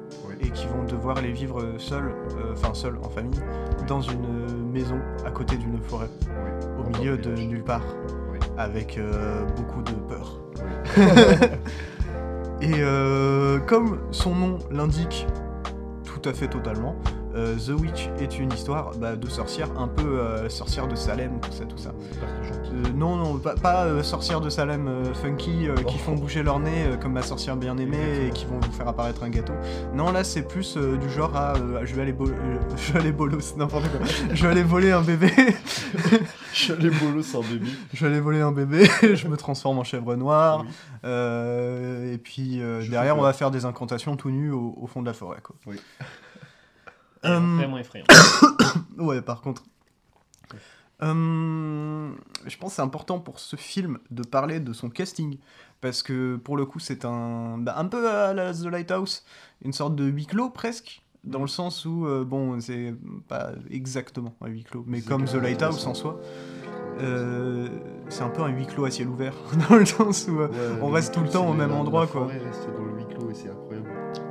Et qui vont devoir aller vivre seuls, euh, enfin seuls en famille, dans une euh, maison à côté d'une forêt, au milieu de nulle part, avec euh, beaucoup de peur. Et euh, comme son nom l'indique tout à fait totalement, euh, The Witch est une histoire bah, de sorcière, un peu euh, sorcière de Salem, tout ça, tout ça. Euh, non, non, pas, pas euh, sorcières de Salem funky qui Oh. font bouger leur nez comme ma sorcière bien aimée et qui vont vous faire apparaître un gâteau. Non, là c'est plus du genre à je vais aller je vais aller bolos, n'importe quoi. je vais aller voler un bébé, Je les bolos en bébé. je vais aller voler un bébé, je me transforme en chèvre noire. Oui. et puis derrière on va faire des incantations tout nus au, au fond de la forêt quoi. Oui. Euh, Vraiment effrayant. Ouais, par contre. Euh, je pense que c'est important pour ce film de parler de son casting. Parce que pour le coup, c'est un. bah, un peu à la The Lighthouse, une sorte de huis clos presque. Dans le sens où, euh, bon, c'est pas exactement un huis clos, mais comme The Lighthouse en soi, euh, c'est un peu un huis clos à ciel ouvert. dans le sens où. euh, Ouais, on reste tout le temps au même endroit, la quoi. reste dans le huis clos et c'est incroyable.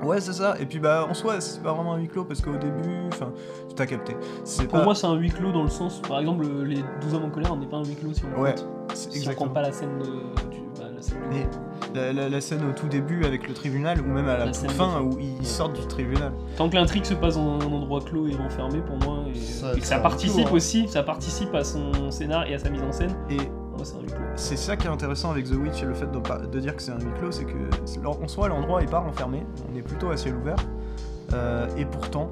Ouais, c'est ça. Et puis, bah, en soi, c'est pas vraiment un huis clos parce qu'au début, enfin, tu t'as capté. Pour pas- moi, c'est un huis clos dans le sens. Par exemple, les 12 hommes en colère n'est pas un huis clos si on Ouais, compte. Si on pas la scène de. Du, bah, la scène Mais- La, la- la scène au tout début avec le tribunal ou même à la, toute fin où ils sortent du tribunal. Tant que l'intrigue se passe dans un endroit clos et renfermé, pour moi, et, Ça- et ça participe clos, hein. aussi, ça participe à son scénar et à sa mise en scène, Et c'est un huis clos. c'est ça qui est intéressant avec The Witch et le fait de, pas- de dire que c'est un huis clos, c'est que en soi l'endroit est pas renfermé, on est plutôt à ciel ouvert. Euh, et pourtant,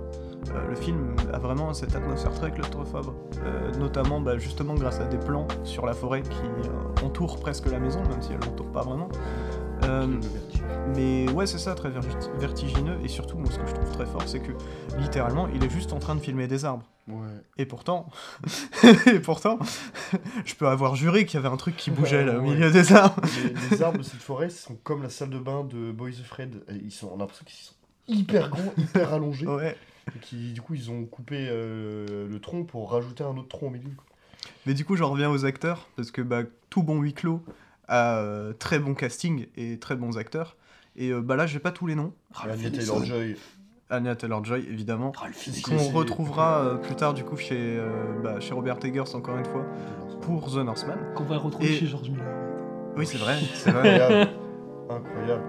euh, le film a vraiment cette atmosphère très claustrophobe, euh, notamment bah, justement grâce à des plans sur la forêt qui euh, entourent presque la maison, même si elle l'entoure pas vraiment. Euh. Mais ouais, c'est ça, très verti- vertigineux. Et surtout, moi, ce que je trouve très fort, c'est que littéralement, il est juste en train de filmer des arbres. Ouais. Et pourtant, et pourtant, je peux avoir juré qu'il y avait un truc qui bougeait là au Ouais. milieu des arbres. Les, les arbres de cette forêt sont comme la salle de bain de Boys Fred. Et Ils sont, on a l'impression qu'ils sont hyper grands, hyper allongés. Ouais. Et qui, du coup, ils ont coupé euh, le tronc pour rajouter un autre tronc au milieu. quoi. Mais du coup, j'en reviens aux acteurs parce que bah, tout bon huis clos a euh, très bon casting et très bons acteurs. Et euh, bah là, j'ai pas tous les noms. Anya Taylor-Joy, Anya Taylor-Joy évidemment, qu'on retrouvera euh, plus tard du coup chez, euh, bah, chez Robert Eggers encore une fois pour The Northman. Qu'on va retrouver Et- chez George Miller. Oui c'est vrai, c'est vrai. Incroyable. Incroyable.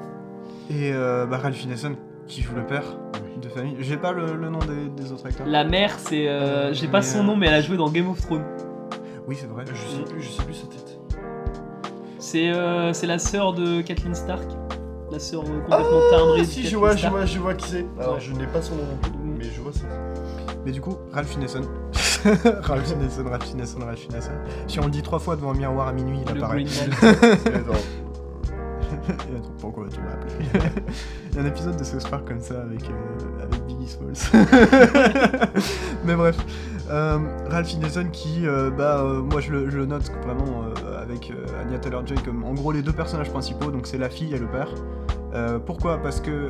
Et euh, bah, Ralph Ineson qui joue le père Oui. de famille. J'ai pas le, le nom des, des autres acteurs. La mère, c'est. euh, J'ai pas son nom, mais elle a joué dans Game of Thrones. Oui c'est vrai. Je sais plus, je sais plus tête. C'est euh, c'est la sœur de Kathleen Stark. La sœur euh, complètement timbrée. de Ah, si, je Kathleen vois, je Stark. vois, je vois qui c'est. Alors, je n'ai pas son nom non plus, mais je vois c'est. Mais du coup, Ralph Ineson. Ralph Ineson, Ralph Ineson, Ralph Ineson. Si on le dit trois fois devant un miroir à minuit, il Le apparaît. Green Man. Attends. Et attends, pourquoi tu m'as appelé Il y a un épisode de South Park comme ça avec, euh, avec Biggie Smalls. Mais bref, euh, Ralph qui, euh, bah, euh, moi je le, note vraiment euh, avec Anya Taylor-Joy comme en gros les deux personnages principaux, donc c'est la fille et le père. Pourquoi? Parce que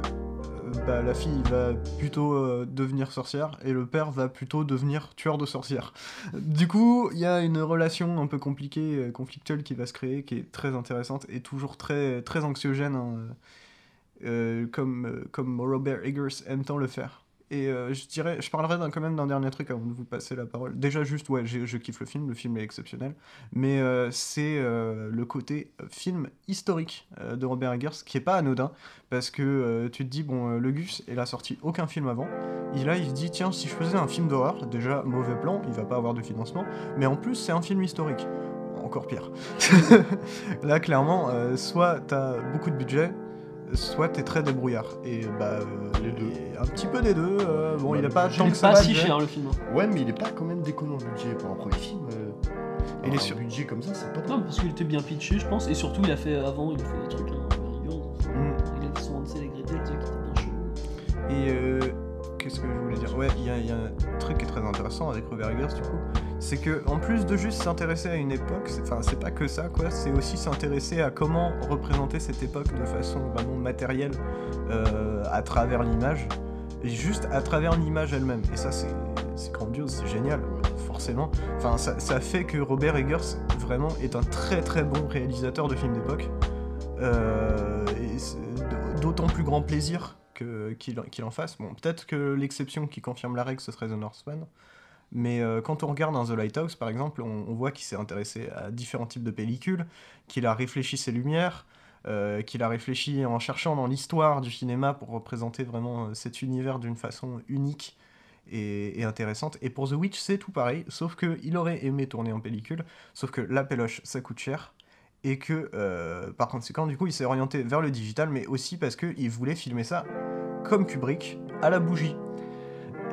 bah, la fille va plutôt devenir sorcière et le père va plutôt devenir tueur de sorcières. Du coup, il y a une relation un peu compliquée, conflictuelle qui va se créer, qui est très intéressante et toujours très, très anxiogène, hein, comme, comme Robert Eggers aime tant le faire. Et euh, je dirais, je parlerai quand même d'un dernier truc avant de vous passer la parole. Déjà juste, ouais, je kiffe le film, le film est exceptionnel, mais euh, c'est euh, le côté film historique de Robert Eggers qui est pas anodin, parce que tu te dis, bon, le Gus, il a sorti aucun film avant, et là il se dit, tiens, si je faisais un film d'horreur, déjà mauvais plan, il va pas avoir de financement, mais en plus c'est un film historique. Encore pire. là clairement, soit t'as beaucoup de budget, soit t'es très débrouillard. Et bah, euh, Les deux. et Un petit peu des deux. euh, bon, il a pas tant que ça. pas si cher le film. hein. Ouais, mais il est pas quand même déconnant le budget pour un premier film. euh, Il est sur- budget comme ça, c'est pas Non, parce qu'il était bien pitché, je pense. Et surtout, il a fait avant, il a fait des trucs hein, rigueurs. Mm. Il a fait son Hansel et Gretel, tu sais, qui était bien chelou. Et euh, qu'est-ce que je voulais dire? Ouais, il y, a- il y a un truc qui est très intéressant avec Robert Eggers du coup, c'est que en plus de juste s'intéresser à une époque, enfin c'est pas que ça quoi, c'est aussi s'intéresser à comment représenter cette époque de façon vraiment matérielle euh, à travers l'image, et juste à travers l'image elle-même. Et ça c'est grandiose, c'est génial, forcément. Ça, fait que Robert Eggers vraiment est un très très bon réalisateur de films d'époque. Euh, d'autant plus grand plaisir qu'il en fasse. Bon, peut-être que l'exception qui confirme la règle, ce serait The Northman. Mais euh, quand on regarde dans The Lighthouse, par exemple, on, voit qu'il s'est intéressé à différents types de pellicules, qu'il a réfléchi ses lumières, euh, qu'il a réfléchi en cherchant dans l'histoire du cinéma pour représenter vraiment euh, cet univers d'une façon unique et, intéressante. Et pour The Witch, c'est tout pareil, sauf qu'il aurait aimé tourner en pellicule, sauf que la péloche, ça coûte cher. Et que, par conséquent, du coup, il s'est orienté vers le digital, mais aussi parce qu'il voulait filmer ça comme Kubrick, à la bougie.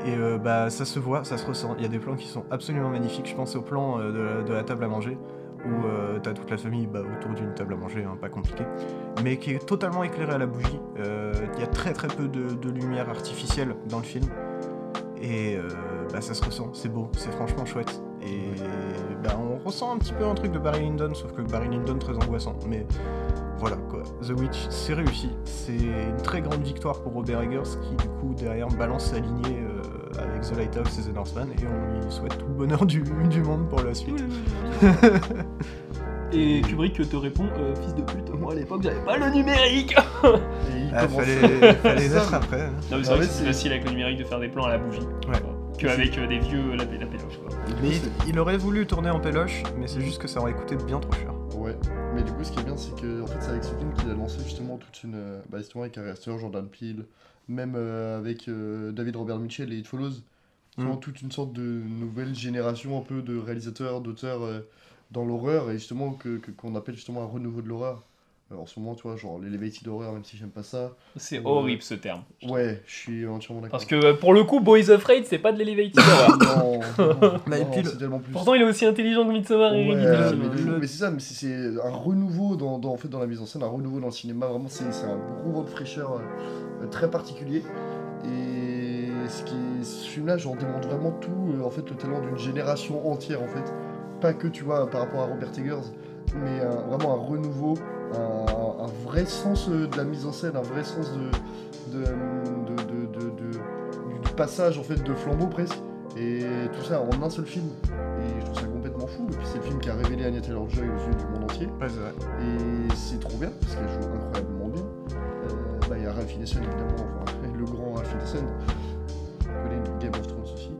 Et euh, bah, ça se voit, ça se ressent. Il y a des plans qui sont absolument magnifiques. Je pense au plan euh, de, la- table à manger, où euh, t'as toute la famille bah, autour d'une table à manger, hein, pas compliqué, mais qui est totalement éclairée à la bougie. Il y a très très peu de, lumière artificielle dans le film. Et bah, ça se ressent, c'est beau, c'est franchement chouette. Et bah, on ressent un petit peu un truc de Barry Lyndon, sauf que Barry Lyndon très angoissant. Mais voilà quoi, The Witch, c'est réussi. C'est une très grande victoire pour Robert Eggers qui du coup derrière balance sa lignée avec The Lighthouse et The Northman et on lui souhaite tout le bonheur du, du monde pour la suite. Et Kubrick te répond euh, Fils de pute, moi à l'époque j'avais pas le numérique Et il Ah, fallait fallait naître après. hein. Non, mais c'est Ah vrai que c'est facile avec le numérique de faire des plans à la bougie. Ouais. Qu'avec euh, des vieux la, la péloche quoi. Mais il, il aurait voulu tourner en péloche, mais c'est juste que ça aurait coûté bien trop cher. Ouais, mais du coup, ce qui est bien, c'est que en fait, c'est avec ce film qu'il a lancé justement toute une. euh, Bah, justement, avec Aster, Jordan Peele, même euh, avec euh, David Robert Mitchell et It Follows. Justement, Mm. toute une sorte de nouvelle génération un peu de réalisateurs, d'auteurs euh, dans l'horreur, et justement, que- que- qu'on appelle justement un renouveau de l'horreur. Euh, en ce moment, tu vois, genre l'elevated horror, même si j'aime pas ça. C'est Ouais. horrible ce terme. Ouais, je suis entièrement d'accord. Parce que euh, pour le coup, Boys Afraid c'est pas de l'elevated horror. Non, non, Bah, non, puis le- c'est tellement plus. Pourtant il est aussi intelligent que Midsommar et Ouais, mais, c'est ça, mais c'est- un renouveau dans, dans- en, fait, dans la mise en scène, un renouveau dans le cinéma, vraiment c'est un gros vent de fraîcheur euh, très particulier. Et ce, qui est- ce film-là, j'en démontre vraiment tout, euh, en fait, le talent d'une génération entière, en fait. Pas que, tu vois, par rapport à Robert Eggers, mais vraiment un renouveau, un, un vrai sens euh, de la mise en scène, un vrai sens de, de, de, de- de- de- du passage, en fait, de flambeau presque. Et tout ça en un seul film. Et je trouve ça complètement fou. Et puis c'est le film qui a révélé Anya Taylor-Joy aux yeux du monde entier. Ouais, c'est vrai. Et c'est trop bien parce qu'elle joue incroyablement bien. Euh, bah, il y a Ralph Ineson évidemment, enfin, le grand Ralph Ineson, connaît Game of Thrones aussi,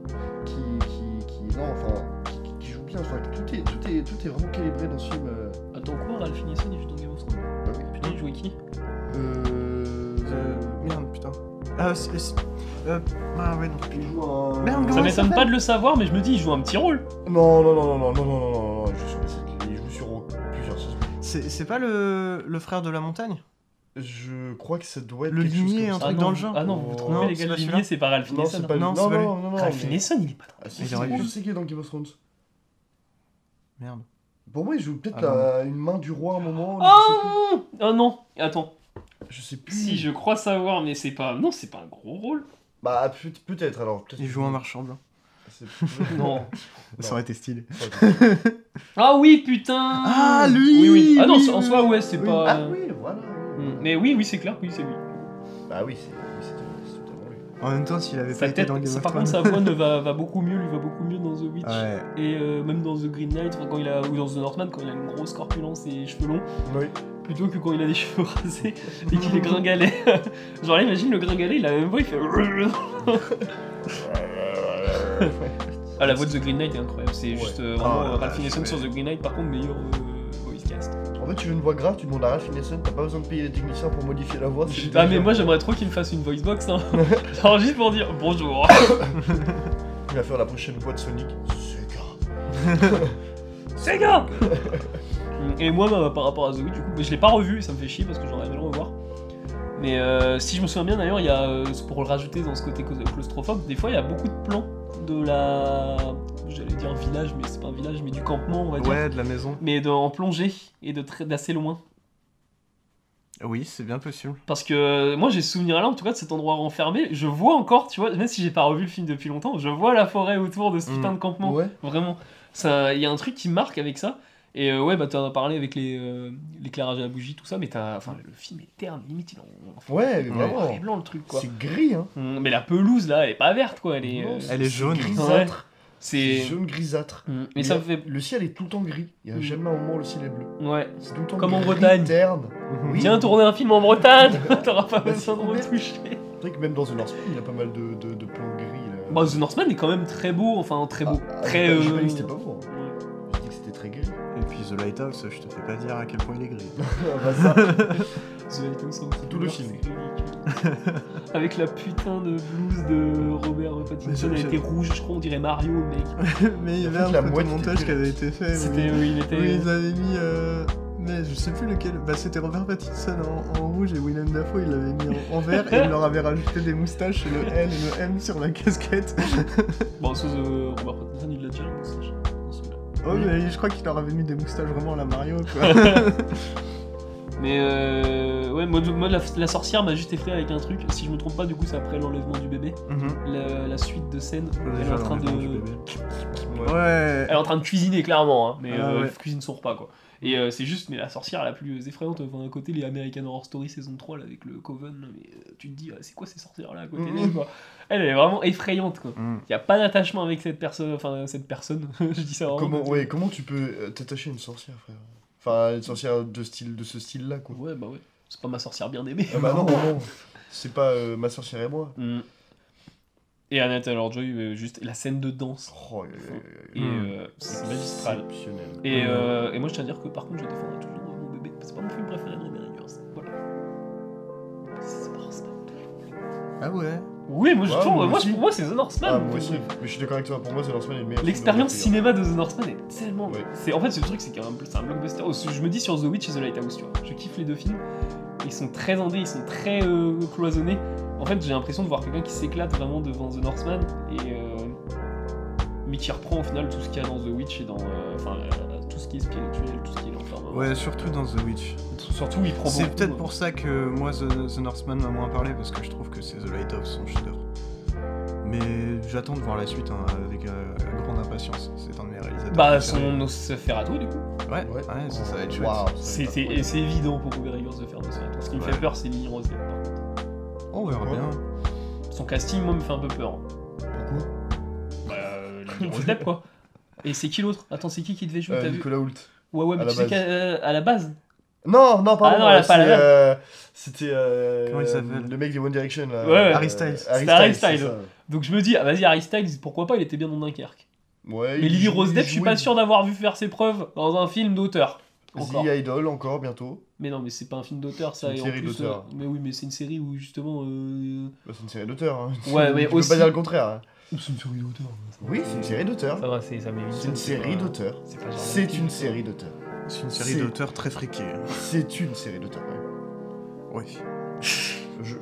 qui, qui, qui non, enfin, qui, qui joue bien. Enfin, tout est, tout est, tout est vraiment calibré dans ce film. euh, Attends quoi, Ralph Ineson il joue dans Game of Thrones jouait qui? Euh, Euh, merde, putain. Ah, c'est. c'est- euh, ah, ouais, non. il joue un. Merde, Ça m'étonne pas de le savoir, mais je me dis, il joue un petit rôle. Non, non, non, non, non, non, non, non, non, non, il joue sur les séries. Il joue sur plusieurs saisons. C'est c'est pas le, le frère de la montagne? Je crois que ça doit être Le ligné, un truc non, dans le genre Ah non, vous trompez Non, les c'est gars, le ligné, c'est pas Ralph Non, Ineson. c'est pas. Non, Non, c'est non, non, non. Ralph Ineson, il est pas dans. Ah, si, Il si, aurait si, pu. je sais qu'il est dans Game of Thrones. Merde. Pour moi, il joue peut-être Ah la- une main du roi à un moment. Oh Oh non Attends, je sais plus. si je crois savoir, mais c'est pas. Non, c'est pas un gros rôle. Bah, peut- peut-être alors. peut-être Il joue un marchand blanc. C'est- Non. Ça aurait été stylé. Ah oui, putain Ah, lui Oui, oui. Ah non, oui, en soi, ouais, c'est Oui. pas. Ah oui, voilà. Hmm, voilà. Mais oui, oui, c'est clair, oui, c'est lui. Bah oui, c'est En même temps, s'il avait Sa pas été tête, dans Game ça, of par contre, sa voix ne va, va beaucoup mieux, lui va beaucoup mieux dans The Witch. Ouais. Et euh, même dans The Green Knight, quand il a, ou dans The Northman, quand il a une grosse corpulence et cheveux longs, Oui. plutôt que quand il a des cheveux rasés et qu'il est gringalet. Genre là, imagine le gringalet, il a la même voix, il fait. Ah, la voix de The Green Knight est incroyable, c'est Ouais. juste euh, vraiment euh, Ralph Ineson sur The Green Knight, par contre, meilleur euh, voice cast. En fait, tu veux une voix grave, tu demandes à Ralph Ineson, t'as pas besoin de payer les techniciens pour modifier la voix. c'est Ah, mais moi j'aimerais trop qu'il me fasse une voice box, hein. Genre juste pour dire bonjour. Il va faire la prochaine voix de Sonic. Sega. Sega Et moi, bah, par rapport à The Witch, du coup, mais je l'ai pas revu et ça me fait chier parce que j'aurais aimé le revoir. Mais euh, si je me souviens bien, d'ailleurs, il y a, euh, pour le rajouter dans ce côté clau- claustrophobe, des fois il y a beaucoup de plans de la. J'allais dire village, mais c'est pas un village, mais du campement, on va dire. Ouais, de la maison. Mais de- en plongée et d'assez loin. Oui, c'est bien possible. Parce que euh, moi j'ai ce souvenir là en tout cas de cet endroit renfermé. Je vois encore, tu vois, même si j'ai pas revu le film depuis longtemps, je vois la forêt autour de ce Mm. putain de campement. Ouais. Vraiment. Ça- Il y a un truc qui me marque avec ça. Et euh, ouais, bah t'en as parlé avec les, euh, l'éclairage à la bougie, tout ça, mais t'as, enfin, le film est terne, limite il est en, Ouais, mais vraiment. blanc le truc quoi. C'est gris, hein. Mm, Mais la pelouse là, elle est pas verte quoi, elle est. Non, euh, Elle est jaune. Grisâtre. C'est. Jaune grisâtre. Mm, Mais ça a- me fait. Le ciel est tout le temps gris. Il y a Mm. jamais un moment où le ciel est bleu. Ouais. C'est tout le temps Comme en gris, Bretagne. terne. Oui. Viens tourner un film en Bretagne, t'auras pas besoin de retoucher. C'est vrai que même dans The Northman, il y a pas mal de, de, de plans gris. Là. Bah, The Northman est quand même très beau, enfin très beau. Ah, très. pas- euh, pas beau. hein. The Lighthouse, je te fais pas dire à quel point il est gris. Ah, bah, ça. The Lighthouse, c'est tout le film. Avec la putain de blouse de Robert Pattinson, elle était rouge, je crois, on dirait Mario le mec. Mais il y En avait fait, un la mouette montage qui avait été fait. C'était oui. où il était. Oui, ils avaient mis. euh, Mais je sais plus lequel. Bah, c'était Robert Pattinson en, en rouge et Willem Dafoe, il l'avait mis en, en vert et il leur avait rajouté des moustaches et le L et le M sur la casquette. Bon, sous euh, Robert Pattinson, il l'a déjà la moustache. Oh, mais je crois qu'il leur avait mis des moustaches vraiment à la Mario, quoi. Mais euh, ouais, moi, moi, la, la sorcière m'a juste effrayé avec un truc. Si je me trompe pas, du coup, c'est après l'enlèvement du bébé. Mhm. La, la suite de scène, elle est en train de. Ouais. Ouais. Elle est en train de cuisiner clairement, hein, mais Ah euh, ouais. elle cuisine son repas quoi. Et euh, c'est juste, mais la sorcière la plus effrayante, enfin, à côté les American Horror Story saison 3 là, avec le Coven, mais euh, tu te dis, ah, c'est quoi ces sorcières là à côté Mhm. d'elle quoi Elle elle est vraiment effrayante quoi. Mhm. Y a pas d'attachement avec cette personne, enfin cette personne, je dis ça vraiment. Comment, ouais, comment tu peux euh, t'attacher à une sorcière, frère? Enfin, une sorcière de, style, de ce style-là, quoi. Ouais, bah ouais, c'est pas ma sorcière bien aimée. Ah bah non, non. C'est pas euh, ma sorcière et moi. Mhm. Et Annette Taylor-Joy, euh, juste la scène de danse, Oh, et. Mhm. euh, c'est magistral. Exceptionnel. Et, euh, et moi je tiens à dire que par contre je défendrai toujours mon bébé, c'est pas mon film préféré de Robert Eggers. Voilà. C'est pas Northman. Ah ouais? Oui, moi je Ouais, trouve, moi moi, aussi. pour moi c'est The Northman. Ah, moi aussi. Mais je suis d'accord avec toi. Pour moi, The Northman est le meilleur. film L'expérience cinéma de The Northman est tellement. Ouais. C'est en fait ce truc c'est qu'un c'est un blockbuster. Oh, Je me dis sur The Witch et The Lighthouse, tu vois. Je kiffe les deux films. Ils sont très indés, ils sont très euh, cloisonnés. En fait, j'ai l'impression de voir quelqu'un qui s'éclate vraiment devant The Northman et euh, mais qui reprend au final tout ce qu'il y a dans The Witch et dans euh, enfin euh, tout ce qui est spirituel, tout ce qui est l'enfermement. Ouais, surtout dans The Witch. Surtout, il prend C'est peut-être pour ça que moi, The, The Northman m'a moins parlé, parce que je trouve que c'est The Lighthouse, son chef-d'œuvre. Mais j'attends de voir la suite hein, avec euh, grande impatience. C'est un de mes réalisateurs. Bah, son Nosferatu du coup. Ouais, Ouais. ouais, ça, ça va être chouette. Va C'est évident pour Robert Eggers de faire Nosferatu. Ce qui me Ouais. fait peur, c'est Lily Rose Depp, par contre. On verra Ouais. bien. Son casting, moi, me fait un peu peur. Pourquoi Bah, euh, Lily Rose Depp, quoi. Et c'est qui l'autre? Attends, c'est qui qui devait jouer Euh, T'as vu? Nicolas Hoult. Ouais, ouais, mais à tu la sais qu'à euh, à la base, Non, non, pardon. Ah non, elle a euh, pas la c'est, même. euh, C'était. euh, Comment il s'appelle? Le mec de One Direction là. Ouais, ouais. Harry Styles. C'était Harry c'est Styles. ça. Donc je me dis, ah vas-y, Harry Styles, pourquoi pas, il était bien dans Dunkerque. Ouais, Mais il Lily joue- Rose il Depp, je suis jouait pas sûr d'avoir vu faire ses preuves dans un film d'auteur. Encore. The Idol encore bientôt. Mais non, mais c'est pas un film d'auteur, ça. C'est une et en série plus, d'auteur. euh, mais oui, mais c'est une série où justement. euh, Bah, c'est une série d'auteur. Hein. Ouais, mais Tu peux pas dire le contraire. hein. C'est une série d'auteur. Oui, c'est une série d'auteur. Ça va, c'est ça m'évite. C'est une série d'auteur. C'est pas genre C'est une série d'auteur. C'est une série C'est- d'auteurs très friqués. C'est une série d'auteur. ouais. Oui. Je...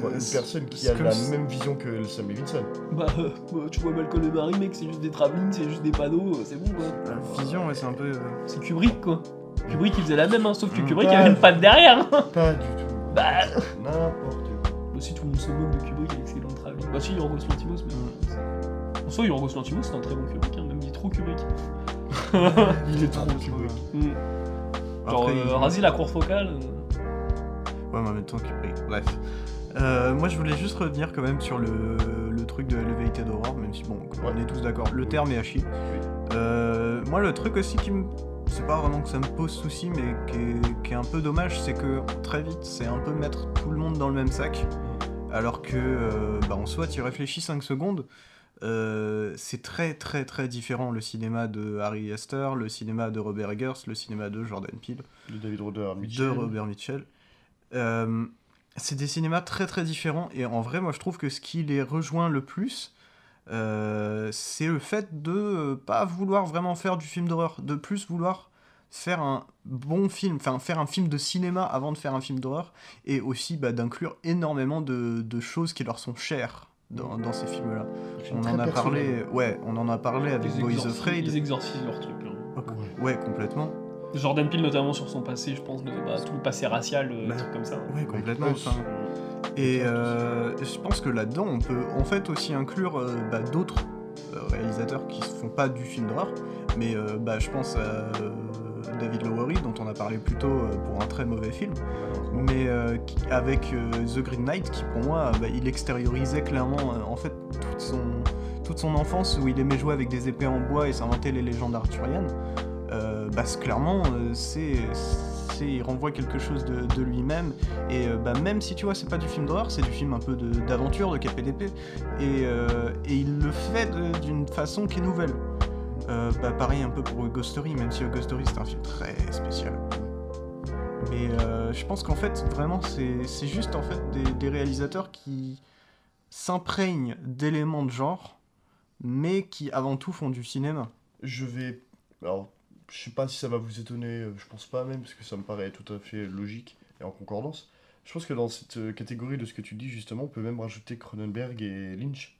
Moi, une personne qui c'est a comme la si- même vision que Sam Levinson. Bah, euh, bah, tu vois Malcolm et Marie, mec, c'est juste des travelling, c'est juste des panneaux, euh, c'est bon quoi. La vision, ouais, c'est un peu. euh, C'est Kubrick quoi. Kubrick il faisait la même, hein, sauf que Mm. Kubrick avait une patte derrière. hein. Pas du tout. Bah, N'importe quoi. bah si tout le monde se moque de Kubrick avec ses longs travelling. Bah si, Yorgos Lantimos, mais. Mm. En soi, Yorgos Lantimos c'est un très bon Kubrick, hein, même il est trop Kubrick. Il est trop Kubrick. Mm. Genre, Après, euh, il- la cour focale. euh, Ouais, mais en même temps, Kubrick. Bref. Euh, moi, je voulais juste revenir quand même sur le, le truc de Elevated Horror, même si, bon, on est tous d'accord, le terme est à chier. Euh, moi, le truc aussi qui me. C'est pas vraiment que ça me pose souci, mais qui est, qui est un peu dommage, c'est que très vite, c'est un peu mettre tout le monde dans le même sac. Alors que, euh, bah, en soi, tu réfléchis 5 secondes, euh, c'est très très très différent le cinéma de Harry Astor, le cinéma de Robert Eggers, le cinéma de Jordan Peele De David Roder, de Mitchell. Robert Mitchell. Euh, c'est des cinémas très très différents et en vrai moi je trouve que ce qui les rejoint le plus c'est le fait de euh, pas vouloir vraiment faire du film d'horreur, de plus vouloir faire un bon film, enfin faire un film de cinéma avant de faire un film d'horreur et aussi bah, d'inclure énormément de, de choses qui leur sont chères dans, dans ces films-là. Film On en a parlé, ouais, on en a parlé avec Boys Afraid. ils exorcisent leur truc. hein. Ouais. Ouais, complètement. Jordan Peele notamment sur son passé, je pense, de, bah, tout le passé racial, euh, Bah, trucs comme ça. Ouais, complètement. Ouais, enfin, Et euh, je pense que là-dedans, on peut en fait aussi inclure euh, bah, d'autres réalisateurs qui ne font pas du film d'horreur, mais euh, bah, je pense à euh, David Lowery, dont on a parlé plus tôt euh, pour un très mauvais film, mais euh, qui- avec euh, The Green Knight, qui pour moi, bah, il extériorisait clairement euh, en fait toute son, toute son enfance où il aimait jouer avec des épées en bois et s'inventer les légendes arthuriennes. Euh, bah, clairement, euh, c'est, il renvoie quelque chose de, lui-même et euh, bah, même si tu vois, c'est pas du film d'horreur, c'est du film un peu d'aventure, de, KPDP, et, et il le fait d'une façon qui est nouvelle. Bah, pareil un peu pour Ghost Story, même si Ghost Story c'est un film très spécial. Mais je pense qu'en fait, vraiment, c'est juste en fait des, des réalisateurs qui s'imprègnent d'éléments de genre, mais qui avant tout font du cinéma. Je vais. Je sais pas si ça va vous étonner, euh, je pense pas même, parce que ça me paraît tout à fait logique et en concordance. Je pense que dans cette euh, catégorie de ce que tu dis, justement, on peut même rajouter Cronenberg et Lynch.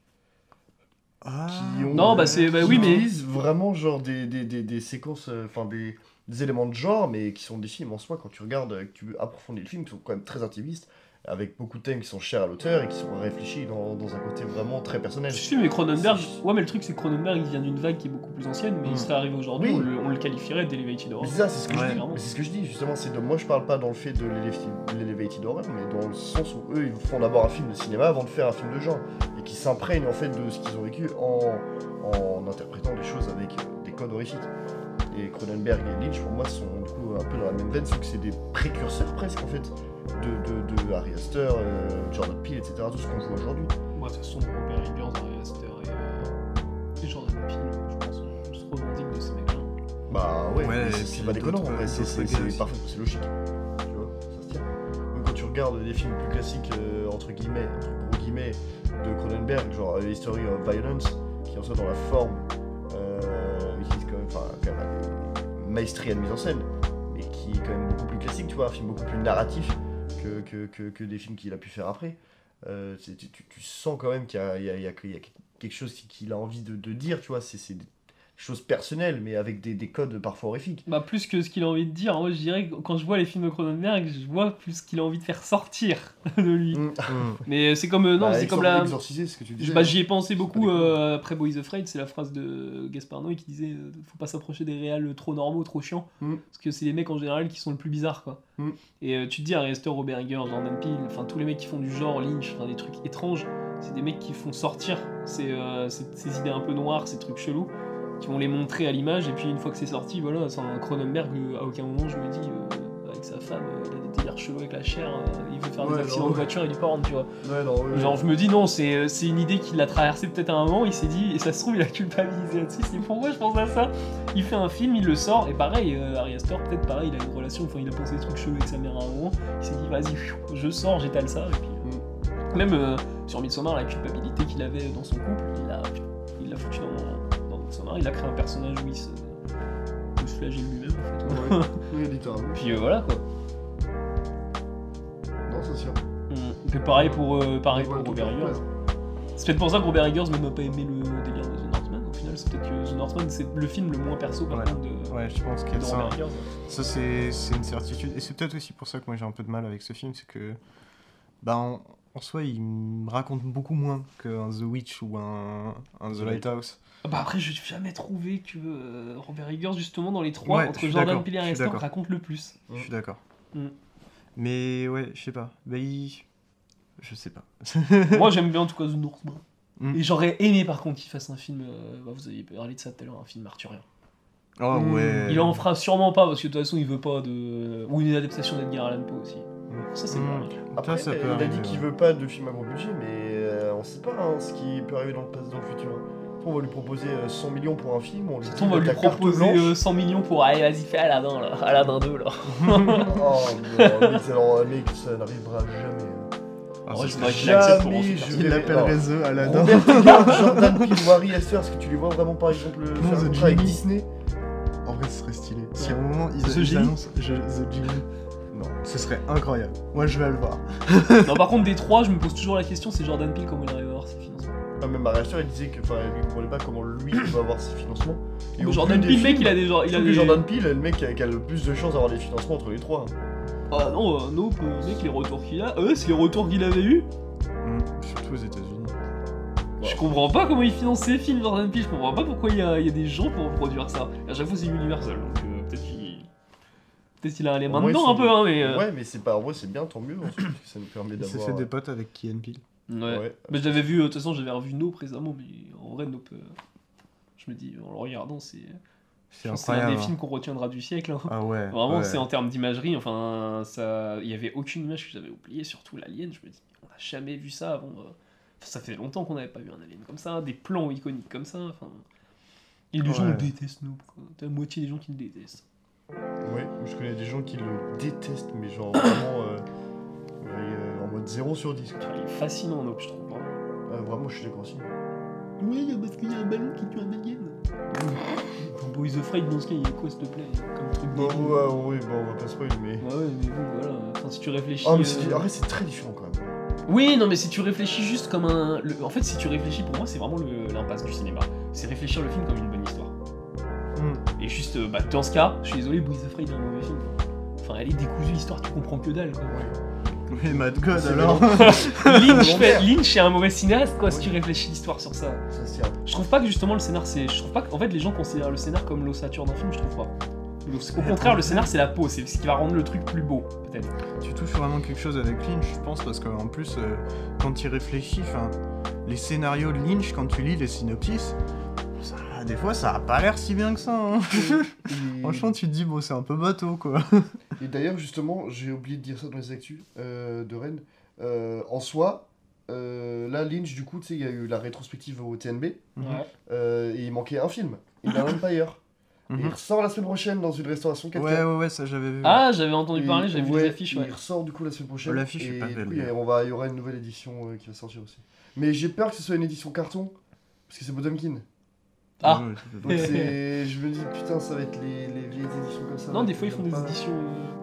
Qui ont, Non, bah, c'est- bah oui, mais- vraiment genre des, des, des, des séquences, euh, enfin des, des éléments de genre, mais qui sont des films en soi, quand tu regardes, que tu approfondis le film, qui sont quand même très intimistes, avec beaucoup de thèmes qui sont chers à l'auteur et qui sont réfléchis dans, dans un côté vraiment très personnel. Je suis, mais Cronenberg. Ouais, mais le truc, c'est que Cronenberg, il vient d'une vague qui est beaucoup plus ancienne, mais Mm. il serait arrivé aujourd'hui, Oui. on, le, on le qualifierait d'Elevated Horror. C'est ça, c'est ce que Ouais. je dis. C'est ce que je dis justement. C'est de moi, je parle pas dans le fait de l'elevated- horror, mais dans le sens où eux, ils font d'abord un film de cinéma avant de faire un film de genre et qui s'imprègnent en fait de ce qu'ils ont vécu en, en interprétant des choses avec des codes horrifiques. Et Cronenberg et Lynch, pour moi, sont du coup un peu dans la même veine, sauf que c'est des précurseurs presque en fait de, de, de Harry Astor, euh, Jordan Peele, etc. Tout ce qu'on voit aujourd'hui. Moi, de toute façon, Robert Eggers, Ari Aster et, euh, et Jordan Peele, je pense, on se revendique de ces mecs-là. Bah ouais, c'est- pas déconnant, en vrai, c'est c'est- logique. Tu vois, ça se tient. Même quand tu regardes des films plus classiques, euh, entre guillemets, entre gros guillemets, de Cronenberg, genre euh, History of Violence, qui en soit dans la forme, euh, utilise quand même, enfin, quand même à de mise en scène, mais qui est quand même beaucoup plus classique, tu vois, un film beaucoup plus narratif que, que, des films qu'il a pu faire après. Euh, tu, tu- sens quand même qu'il y a, quelque chose qu'il a envie de, dire, tu vois, choses personnelles, mais avec des, des codes parfois horrifiques. Bah, plus que ce qu'il a envie de dire, moi je dirais que quand je vois les films de Cronenberg, je vois plus ce qu'il a envie de faire sortir de lui. Mm. Mm. Mais c'est comme. euh, non, Bah, c'est comme la. Exorciser, c'est ce que tu disais. Bah, J'y ai pensé beaucoup euh, après Boys Afraid, c'est la phrase de Gaspard Noé qui disait euh, faut pas s'approcher des réals trop normaux, trop chiants, Mm. parce que c'est les mecs en général qui sont le plus bizarres quoi. Mm. Et euh, tu te dis Ari Aster, Robert Eggers, Jordan Peele, enfin tous les mecs qui font du genre Lynch, enfin des trucs étranges, c'est des mecs qui font sortir ces, euh, ces, ces idées un peu noires, ces trucs chelous, qui vont les montrer à l'image, et puis une fois que c'est sorti, voilà, c'est un Cronenberg, euh, à aucun moment je me dis euh, avec sa femme, euh, il a des délires chelous avec la chair, euh, il veut faire Ouais, des accidents de voiture et du porn, tu vois. Ouais, non, ouais, Genre, je me dis non, c'est une idée qu'il a traversée peut-être à un moment, il s'est dit, et ça se trouve, il a culpabilisé là-dessus. C'est pourquoi je pense à ça Il fait un film, il le sort, et pareil, euh, Ari Aster, peut-être pareil, il a une relation, enfin, il a pensé des trucs chelous avec sa mère à un moment, il s'est dit, vas-y, je sors, j'étale ça, et puis. euh, Même euh, sur Midsommar, la culpabilité qu'il avait dans son couple, il l'a il l'a foutu dans, Midsommar, il a créé un personnage où il se, où il se flagelle lui-même, en fait. Ouais. Oui, littéralement. Puis euh, voilà quoi. Non, c'est sûr. Et pareil pour, euh, pareil pour Robert. Eggers. C'est peut-être pour ça que Robert Eggers même a pas aimé le délire de The Northman. Au final, c'est peut-être que The Northman c'est le film le moins perso par Ouais. contre de, Ouais, je pense qu'il y a ça. Eggers. Ça, c'est c'est une certitude. Et c'est peut-être aussi pour ça que moi j'ai un peu de mal avec ce film, c'est que, bah, en, en soi, il me raconte beaucoup moins qu'un The Witch ou un, un The The Lighthouse. Ah Bah après, j'ai jamais trouvé que euh, Robert Eggers justement dans les trois Ouais, je entre Jordan Peele et je d'accord. raconte le plus. Je suis d'accord. Mm. Mais ouais, je sais pas. Bah, il... Je sais pas. Moi j'aime bien en tout cas The Northman. Mm. Et j'aurais aimé par contre qu'il fasse un film, euh, bah, vous avez parlé de ça tout à l'heure, un film arthurien. Oh Mm. ouais. Il en fera sûrement pas parce que de toute façon il veut pas de. Ou une adaptation d'Edgar Allan Poe aussi. Ça c'est pas mal. Après, Ça, ça peut il a dit qu'il veut pas de film à gros budget, mais euh, on sait pas hein, ce qui peut arriver dans le dans le futur. hein. On va lui proposer euh, 100 millions pour un film, on lui dit On va bah, lui proposer blanche. euh, 100 millions pour allez vas-y fais Aladdin là, Aladdin 2 là. Oh non, mec, alors, mec, ça n'arrivera jamais. hein. Ah, vrai pour Jamais je Il l'appellerait The Aladdin. Robert Jordan Peele ou Harry Astor, est-ce que tu les vois vraiment par exemple Non, faire The un contrat avec. Disney? En vrai, ce serait stylé. Si à un moment ils, The ils annoncent je- The Genie, Non. ce serait incroyable. Moi, je vais le voir. non par contre des trois je me pose toujours la question c'est Jordan Peele comment il arrive à avoir ses financements. Ah, même Harry Astor, il disait que, enfin, lui, il comprenait pas comment lui il va avoir ses financements. Et au Jordan Peele mec films, il a des Il a trouve des... que Jordan Peele est le mec qui a, qui a le plus de chances d'avoir des financements entre les trois. Ah non euh, Nope euh, mec les retours qu'il a. Euh c'est les retours qu'il avait eu. Mm, Surtout aux États-Unis. Je comprends pas comment il finance ses films Jordan Peele, je comprends pas pourquoi il y a, il y a des gens pour produire ça. À chaque fois c'est Universal donc euh, peut-être qu'il. Peut-être qu'il a les mains En dedans un peu hein mais. euh, Ouais, mais c'est pas, en vrai, c'est bien, tant mieux, parce que ça nous permet Il s'est d'avoir. fait des potes avec Key Peele. Ouais. Ouais. Mais je l'avais vu, de toute façon j'avais revu Nope récemment, mais en vrai Nope, euh, je me dis, en le regardant, c'est C'est un des films qu'on retiendra du siècle. hein. Ah ouais. Vraiment, ouais. c'est en termes d'imagerie, enfin, ça, il y avait aucune image que j'avais oubliée, surtout l'alien. Je me dis, on n'a jamais vu ça avant. euh. Enfin, ça fait longtemps qu'on n'avait pas vu un alien comme ça, des plans iconiques comme ça. Enfin, et les gens Ouais. le détestent. T'as la moitié des gens qui le détestent. Ouais, je connais des gens qui le détestent, mais genre vraiment euh, mode 0 sur 10. quoi. Enfin, il est fascinant Nope, je trouve. vraiment. Euh, vraiment, je suis d'accord aussi. Oui, parce qu'il y a un ballon qui tue un alien. Boys Afraid dans ce cas, il y a quoi s'il te plaît Comme truc Bon, débile. ouais, ouais, bon, on va pas spoil, mais. Ouais, ouais, mais bon, voilà. Enfin, si tu réfléchis. Ah, mais euh, c'est, après, c'est très différent quand même. Oui, non, mais si tu réfléchis juste comme un. le- En fait, si tu réfléchis, pour moi, c'est vraiment le- l'impasse du cinéma. C'est réfléchir le film comme une bonne histoire. Mm. Et juste, euh, bah, dans ce cas, je suis désolé, Boys Afraid est un mauvais film. Enfin, elle est décousue, l'histoire, tu comprends que dalle, quoi. Oui, Mad God alors. Lynch, fait, Volontaire. Lynch est un mauvais cinéaste, quoi, si tu réfléchis l'histoire sur ça. Je trouve pas que justement le scénar, c'est. Je trouve pas qu'en fait, les gens considèrent le scénar comme l'ossature d'un film, je trouve pas. Au contraire, le scénar, c'est la peau, c'est ce qui va rendre le truc plus beau, peut-être. Tu touches vraiment quelque chose avec Lynch, je pense, parce qu'en plus, euh, quand tu réfléchis, les scénarios de Lynch, quand tu lis les synopsis, ça, des fois, ça a pas l'air si bien que ça. hein. Et- Franchement, tu te dis, bon, c'est un peu bateau, quoi. Et d'ailleurs, justement, j'ai oublié de dire ça dans les actus euh, de Rennes. Euh, en soi, euh, là, Lynch, du coup, tu sais, il y a eu la rétrospective au TNB, Mhm. euh, et il manquait un film, Inland Empire. Et il ressort la semaine prochaine dans une restauration 4 Ouais, ouais, ouais, ça j'avais vu. Ah, j'avais entendu Et- parler, j'avais vu ouais, les affiches, ouais. Il ressort du coup la semaine prochaine. Oh, l'affiche est pas du belle, il a- on va, il y aura une nouvelle édition euh, qui va sortir aussi. Mais j'ai peur que ce soit une édition carton, parce que c'est Potemkin. Ah. Donc c'est, je me dis putain, ça va être les, les vieilles éditions comme ça. Non, des fois ils font des pas. éditions.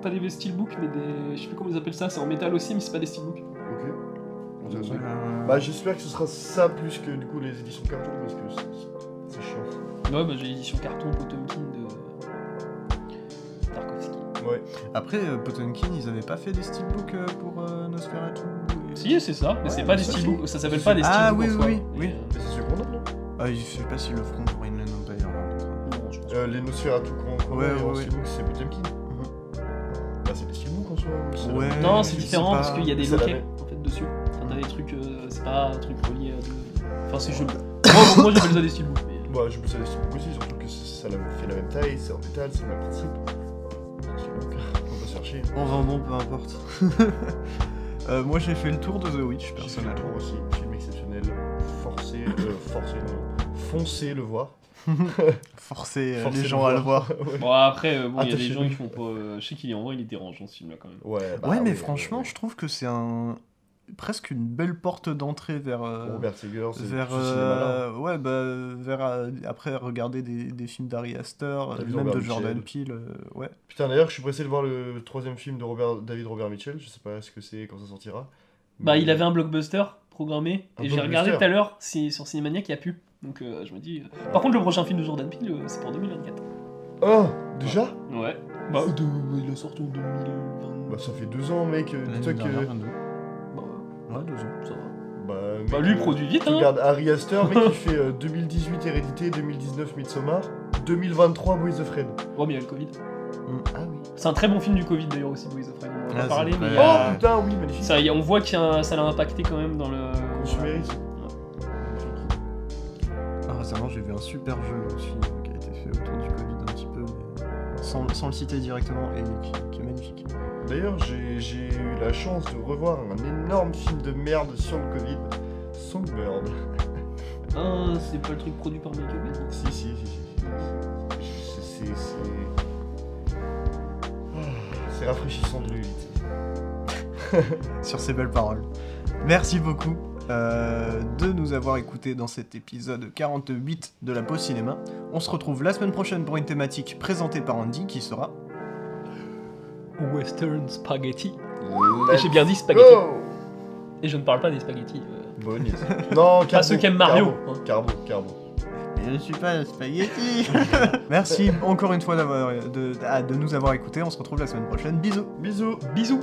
Pas des steelbooks, mais des. Je sais plus comment ils appellent ça, c'est en métal aussi, mais c'est pas des steelbooks. Ok. Euh, Bah j'espère que ce sera ça plus que du coup les éditions carton parce que c'est, c'est chiant. Ouais, bah j'ai l'édition carton Potemkin de. Tarkovsky. Ouais. Après, euh, Potemkin, ils avaient pas fait des steelbooks euh, pour euh, Nosferatu et- Si, c'est ça, mais Ouais, c'est pas des ça, steelbooks, ça s'appelle pas des Ah, steelbooks oui, en soi. oui, oui. Et, Mais c'est ce qu'on a non Ah, je sais pas s'ils le feront pour Inland Empire. euh, non, je pense euh, Les Nosferatu qu'on, Ouais, a ouais, ouais. steelbook c'est Potemkin. Bah c'est des steelbooks en soi. Non, c'est différent parce qu'il y a des loquets en fait dessus. Enfin, t'as des trucs, euh, c'est pas un truc relié à de. Enfin, c'est chelou. moi, moi j'appelle ça des steelbooks. Mais... Bah je peux ça des steelbooks aussi, surtout que ça la- fait la même taille, c'est en métal, c'est le même principe. Steelbook. On va se faire marché. On vend bon, peu importe. Euh, moi j'ai fait le tour de The Witch J'ai fait le personnellement. tour aussi, film exceptionnel. Forcez, euh, non. Foncez le voir. Forcer euh, Forcez les gens à le voir. Ouais. Bon, après, euh, bon, il y a des gens qui font pas. euh, je sais qu'il est en vrai, il est dérangeant ce film là quand même. Ouais, bah ouais, mais oui, franchement, je trouve que c'est un presque une belle porte d'entrée vers. euh, Robert Seger, c'est vers ce cinéma-là. euh, ouais bah vers euh, après regarder des, des films d'Ari Aster David même Robert de Jordan Mitchell. Peele euh, ouais Putain, d'ailleurs, je suis pressé de voir le troisième film de Robert, David Robert Mitchell. Je sais pas ce que c'est, quand ça sortira. Bah, Mais- il avait un blockbuster programmé Un et j'ai regardé tout à l'heure si, sur Cinémaniac, il n'y a plus. Donc euh, je me dis. euh, Par contre, le prochain film de Jordan Peele, euh, c'est pour 2024. Oh Déjà? Ouais. Bah, de... il est sorti en 2020. Bah, ça fait deux ans, mec. euh, Dis-toi que. Bah, ouais deux ans ça va. Bah, Bah, mec, lui, euh, produit vite, Tu hein. regardes Harry Astor, mec, il fait euh, 2018 Hérédité, 2019 Midsommar, 2023 Boys of Fred. Ouais, mais il y a le Covid. Ah oui. C'est un très bon film du Covid d'ailleurs aussi, Boys of Fred. On va Ah, c'est mais vrai. il y a- Oh putain, oui, magnifique. ça, y a- on voit que ça l'a impacté quand même dans le. Consumérisme. ah, récemment j'ai vu un super jeu aussi euh, qui a été fait autour du Covid un petit peu mais sans, sans le citer directement et qui, qui est magnifique D'ailleurs, j'ai j'ai eu la chance de revoir un énorme film de merde sur le Covid, Songbird. Ah, c'est pas le truc produit par Michael Bay Si, si, si, si. si. C'est. c'est- C'est c'est rafraîchissant de l'huile. sur ces belles paroles merci beaucoup euh, de nous avoir écoutés dans cet épisode 48 de la pause cinéma on se retrouve la semaine prochaine pour une thématique présentée par Andy qui sera Western Spaghetti. J'ai bien dit spaghetti. go Et je ne parle pas des spaghettis. euh, Bonus. Non, Carbo. ceux qui aiment Mario, Carbo, hein. Carbo, Carbo. Je ne suis pas un spaghetti. Merci encore une fois de, ah, de nous avoir écoutés. On se retrouve la semaine prochaine. Bisous. Bisous. Bisous